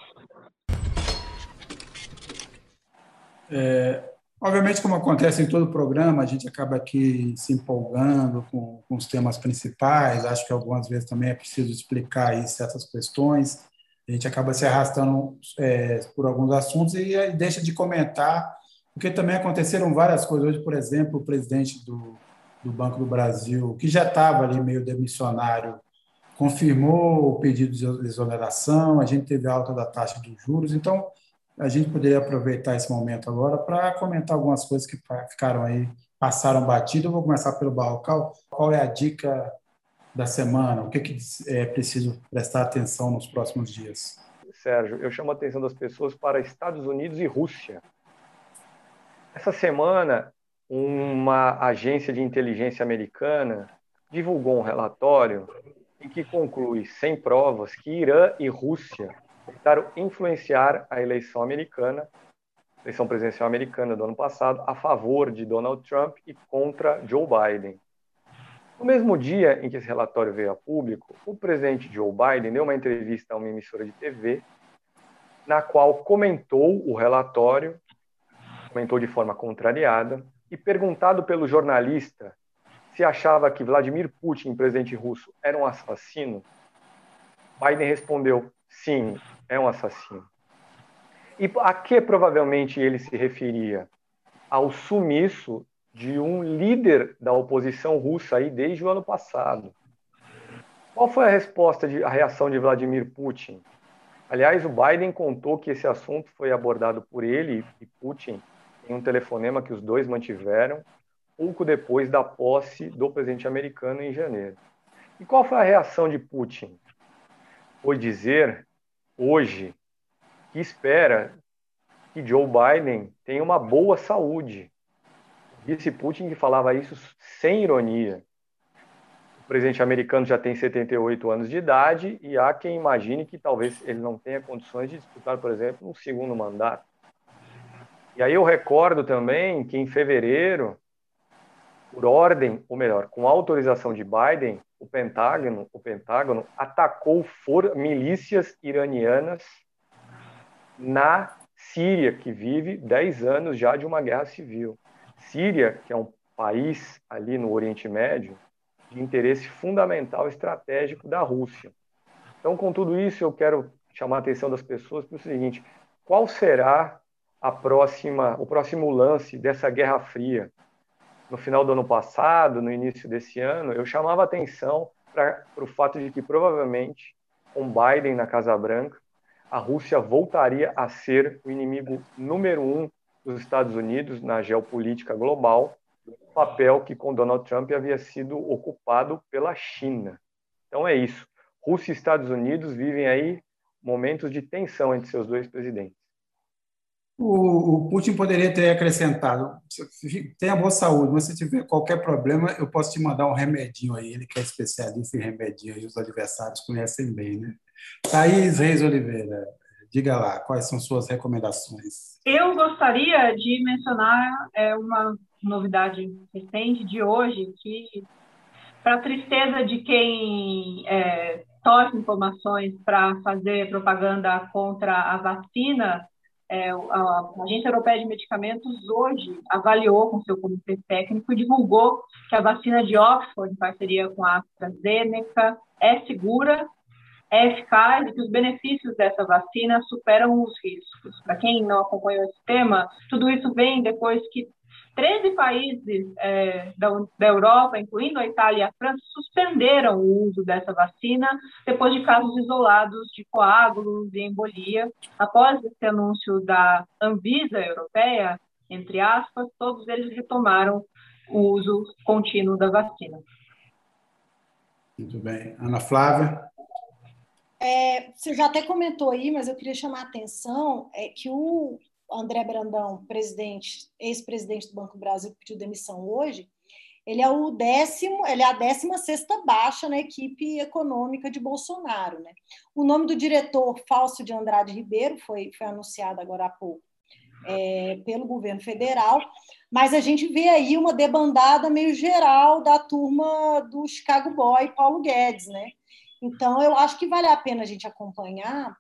[SPEAKER 2] É, obviamente, como acontece em todo programa, a gente acaba aqui se empolgando com, com os temas principais. Acho que algumas vezes também é preciso explicar aí certas questões a gente acaba se arrastando é, por alguns assuntos e deixa de comentar, porque também aconteceram várias coisas. Hoje, por exemplo, o presidente do, do Banco do Brasil, que já estava ali meio demissionário, confirmou o pedido de exoneração, a gente teve alta da taxa de juros, então a gente poderia aproveitar esse momento agora para comentar algumas coisas que ficaram aí, passaram batido. Eu vou começar pelo Barrocal. Qual é a dica da semana? O que, que é preciso prestar atenção nos próximos dias?
[SPEAKER 5] Sérgio, eu chamo a atenção das pessoas para Estados Unidos e Rússia. Essa semana, uma agência de inteligência americana divulgou um relatório em que conclui, sem provas, que Irã e Rússia tentaram influenciar a eleição americana, eleição presidencial americana do ano passado, a favor de Donald Trump e contra Joe Biden. No mesmo dia em que esse relatório veio a público, o presidente Joe Biden deu uma entrevista a uma emissora de TV, na qual comentou o relatório, comentou de forma contrariada, e perguntado pelo jornalista se achava que Vladimir Putin, presidente russo, era um assassino, Biden respondeu: sim, é um assassino. E a que provavelmente ele se referia? Ao sumiço de um líder da oposição russa aí desde o ano passado. Qual foi a resposta, de, a reação de Vladimir Putin? Aliás, o Biden contou que esse assunto foi abordado por ele e Putin em um telefonema que os dois mantiveram pouco depois da posse do presidente americano em janeiro. E qual foi a reação de Putin? Foi dizer hoje que espera que Joe Biden tenha uma boa saúde Disse Putin que falava isso sem ironia. O presidente americano já tem 78 anos de idade e há quem imagine que talvez ele não tenha condições de disputar, por exemplo, um segundo mandato. E aí eu recordo também que em fevereiro, por ordem, ou melhor, com autorização de Biden, o Pentágono, o Pentágono atacou milícias iranianas na Síria, que vive 10 anos já de uma guerra civil. Síria, que é um país ali no Oriente Médio, de interesse fundamental estratégico da Rússia. Então, com tudo isso, eu quero chamar a atenção das pessoas para o seguinte: qual será a próxima, o próximo lance dessa Guerra Fria? No final do ano passado, no início desse ano, eu chamava atenção para o fato de que provavelmente, com Biden na Casa Branca, a Rússia voltaria a ser o inimigo número um dos Estados Unidos na geopolítica global, papel que com Donald Trump havia sido ocupado pela China. Então é isso. Rússia e Estados Unidos vivem aí momentos de tensão entre seus dois presidentes.
[SPEAKER 2] O, o Putin poderia ter acrescentado: tenha boa saúde, mas se tiver qualquer problema, eu posso te mandar um remedinho aí. Ele que é especialista em remedinho e os adversários conhecem bem, né? Thaís Reis Oliveira, Diga lá, quais são suas recomendações?
[SPEAKER 3] Eu gostaria de mencionar é, uma novidade recente de hoje, que, para tristeza de quem é, torce informações para fazer propaganda contra a vacina, é, a Agência Europeia de Medicamentos hoje avaliou com seu comitê técnico e divulgou que a vacina de Oxford, em parceria com a AstraZeneca, é segura é eficaz e que os benefícios dessa vacina superam os riscos. Para quem não acompanhou esse tema, tudo isso vem depois que 13 países é, da, da, Europa, incluindo a Itália e a França, suspenderam o uso dessa vacina depois de casos isolados de coágulos e embolia. Após esse anúncio da Anvisa europeia, entre aspas, todos eles retomaram o uso contínuo da vacina.
[SPEAKER 2] Muito bem. Ana Flávia?
[SPEAKER 4] É, você já até comentou aí, mas eu queria chamar a atenção é que o André Brandão, presidente, ex-presidente do Banco Brasil, que pediu demissão hoje, ele é o décimo, ele é a décima sexta baixa na equipe econômica de Bolsonaro. Né? O nome do diretor, Fausto de Andrade Ribeiro, foi, foi anunciado agora há pouco é, pelo governo federal, mas a gente vê aí uma debandada meio geral da turma do Chicago Boy, Paulo Guedes, né? Então, eu acho que vale a pena a gente acompanhar,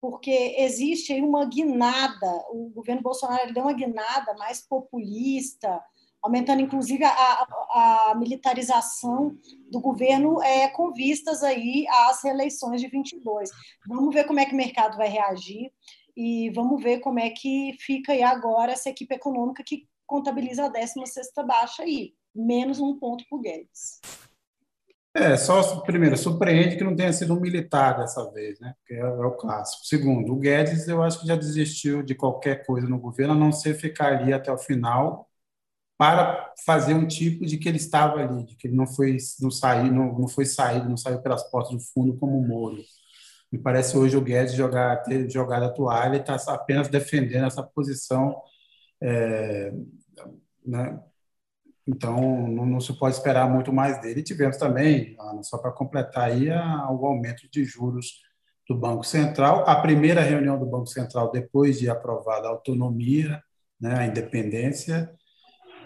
[SPEAKER 4] porque existe aí uma guinada, o governo Bolsonaro deu uma guinada mais populista, aumentando inclusive a, a, a, militarização do governo é, com vistas aí às reeleições de 22. Vamos ver como é que o mercado vai reagir e vamos ver como é que fica aí agora essa equipe econômica que contabiliza a 16ª baixa aí, menos um ponto o Guedes.
[SPEAKER 2] É, só, primeiro, surpreende que não tenha sido um militar dessa vez, né? Porque é, é, o clássico. Segundo, o Guedes, eu acho que já desistiu de qualquer coisa no governo, a não ser ficar ali até o final para fazer um tipo de que ele estava ali, de que ele não foi não sair, não, não foi saído, não saiu pelas portas do fundo como o Moro. Me parece hoje o Guedes jogar, ter jogado a toalha e está apenas defendendo essa posição. É, né? Então, não, não, se pode esperar muito mais dele. E tivemos também, só para completar aí, a, o aumento de juros do Banco Central. A primeira reunião do Banco Central, depois de aprovada a autonomia, né, a independência,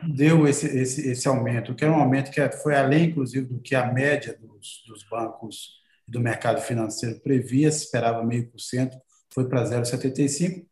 [SPEAKER 2] deu esse, esse, esse aumento, que é um aumento que foi além, inclusive, do que a média dos, dos bancos do mercado financeiro previa, se esperava meio por cento, foi para 0,75%.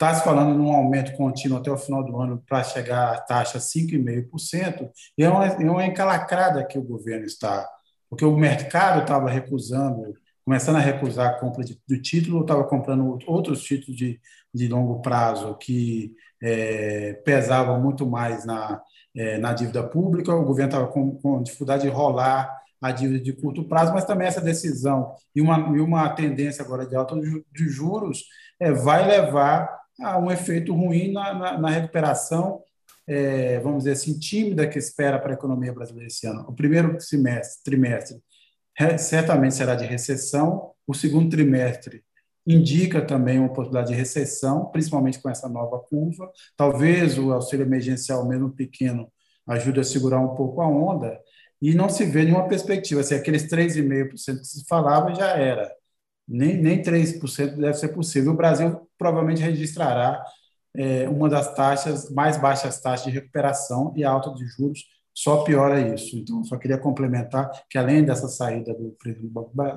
[SPEAKER 2] Está se falando num aumento contínuo até o final do ano para chegar à taxa 5,5%, e é uma, é uma encalacrada que o governo está, porque o mercado estava recusando, começando a recusar a compra de, do título, estava comprando outros títulos de, de longo prazo que é, pesavam muito mais na, é, na dívida pública, o governo estava com, com dificuldade de rolar a dívida de curto prazo, mas também essa decisão e uma, e uma tendência agora de alta de juros é, vai levar a um efeito ruim na, na, na recuperação, é, vamos dizer assim, tímida que espera para a economia brasileira esse ano. O primeiro semestre, trimestre certamente será de recessão, o segundo trimestre indica também uma possibilidade de recessão, principalmente com essa nova curva. Talvez o auxílio emergencial, mesmo pequeno, ajude a segurar um pouco a onda, e não se vê nenhuma perspectiva. Se aqueles 3,5% que se falava já era. Nem, nem 3% deve ser possível. O Brasil provavelmente registrará é, uma das taxas, mais baixas taxas de recuperação e alta de juros só piora isso. Então, só queria complementar que, além dessa saída do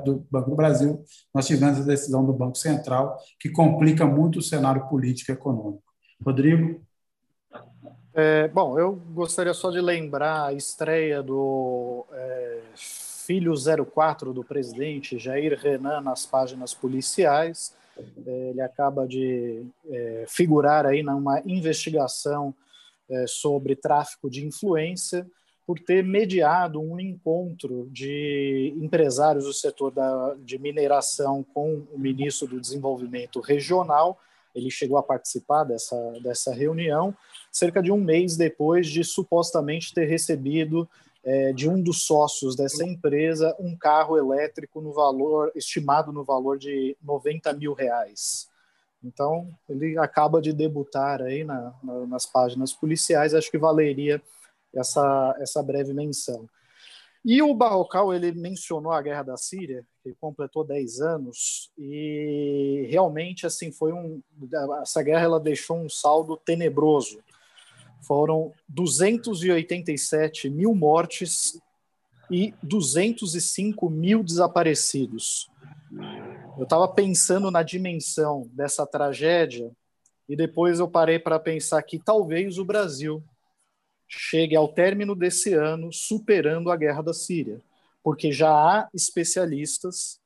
[SPEAKER 2] do Banco do Brasil, nós tivemos a decisão do Banco Central, que complica muito o cenário político e econômico. Rodrigo?
[SPEAKER 6] É, bom, eu gostaria só de lembrar a estreia do é, filho 04 do presidente, Jair Renan, nas páginas policiais. É, ele acaba de é, figurar aí numa investigação é, sobre tráfico de influência por ter mediado um encontro de empresários do setor da, de mineração com o ministro do Desenvolvimento Regional. Ele chegou a participar dessa, dessa reunião, cerca de um mês depois de supostamente ter recebido é, de um dos sócios dessa empresa um carro elétrico no valor estimado no valor de 90 mil reais. Então, ele acaba de debutar aí na, na, nas páginas policiais, acho que valeria essa, essa breve menção. E o Barrocal, ele mencionou a Guerra da Síria, que completou 10 anos, e realmente, assim, foi um... Essa guerra, ela deixou um saldo tenebroso. Foram 287 mil mortes e 205 mil desaparecidos. Eu estava pensando na dimensão dessa tragédia e depois eu parei para pensar que talvez o Brasil chegue ao término desse ano superando a guerra da Síria, porque já há especialistas,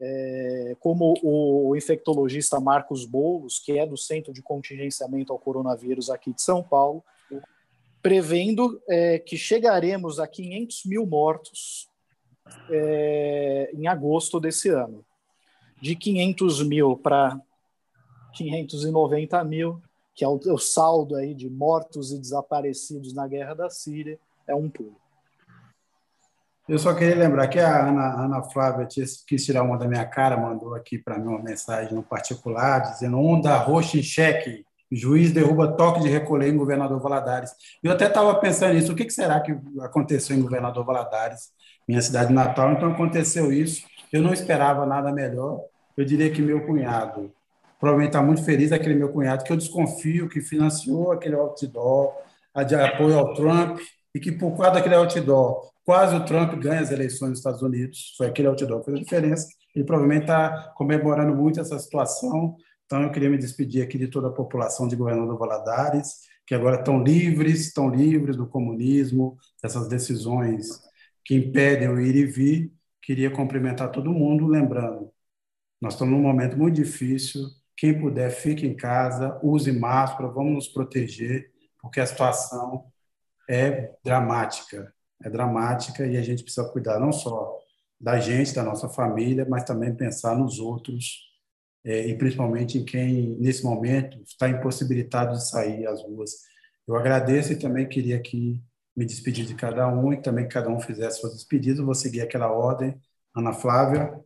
[SPEAKER 6] é, como o infectologista Marcos Boulos, que é do Centro de Contingenciamento ao Coronavírus aqui de São Paulo, prevendo é, que chegaremos a 500 mil mortos é, em agosto desse ano de 500 mil para 590 mil, que é o, o, saldo aí de mortos e desaparecidos na guerra da Síria, é um pulo.
[SPEAKER 2] Eu só queria lembrar que a Ana, Ana Flávia quis tirar uma da minha cara, mandou aqui para mim uma mensagem no particular, dizendo onda roxa em cheque. Juiz derruba toque de recolher em Governador Valadares. Eu até estava pensando nisso, o que será que aconteceu em Governador Valadares, minha cidade natal? Então aconteceu isso. Eu não esperava nada melhor. Eu diria que meu cunhado, provavelmente está muito feliz, aquele meu cunhado, que eu desconfio que financiou aquele outdoor de apoio ao Trump e que por causa daquele outdoor, quase o Trump ganha as eleições nos Estados Unidos. Foi aquele outdoor que fez a diferença. Ele provavelmente está comemorando muito essa situação então, eu queria me despedir aqui de toda a população de Governador Valadares, que agora estão livres, estão livres do comunismo, dessas decisões que impedem o ir e vir. Queria cumprimentar todo mundo, lembrando, nós estamos num momento muito difícil. Quem puder, fique em casa, use máscara, vamos nos proteger, porque a situação é dramática. É dramática e a gente precisa cuidar não só da gente, da nossa família, mas também pensar nos outros e principalmente em quem, nesse momento, está impossibilitado de sair às ruas. Eu agradeço e também queria aqui me despedir de cada um e também que cada um fizesse suas despedidas. Vou seguir aquela ordem. Ana Flávia.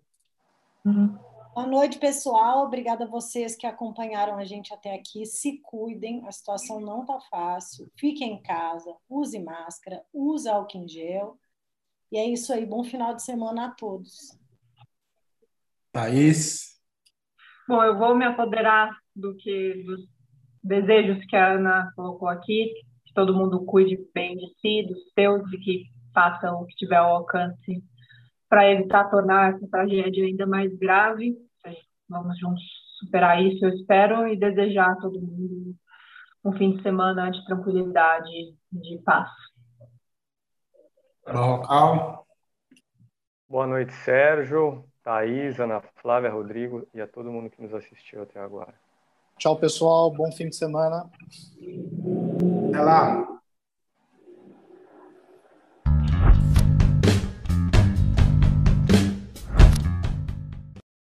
[SPEAKER 4] Uhum. Boa noite, pessoal. Obrigada a vocês que acompanharam a gente até aqui. Se cuidem, a situação não está fácil. Fiquem em casa, use máscara, use álcool em gel. E é isso aí. Bom final de semana a todos.
[SPEAKER 2] Thaís.
[SPEAKER 3] Bom, eu vou me apoderar do que dos desejos que a Ana colocou aqui, que todo mundo cuide bem de si, dos seus e que façam o que tiver ao alcance para evitar tornar essa tragédia ainda mais grave. Vamos juntos superar isso, eu espero, e desejar a todo mundo um fim de semana de tranquilidade, de paz.
[SPEAKER 5] Boa noite, Sérgio. Thaís, Ana Flávia, Rodrigo e a todo mundo que nos assistiu até agora.
[SPEAKER 6] Tchau, pessoal. Bom fim de semana.
[SPEAKER 2] Até lá.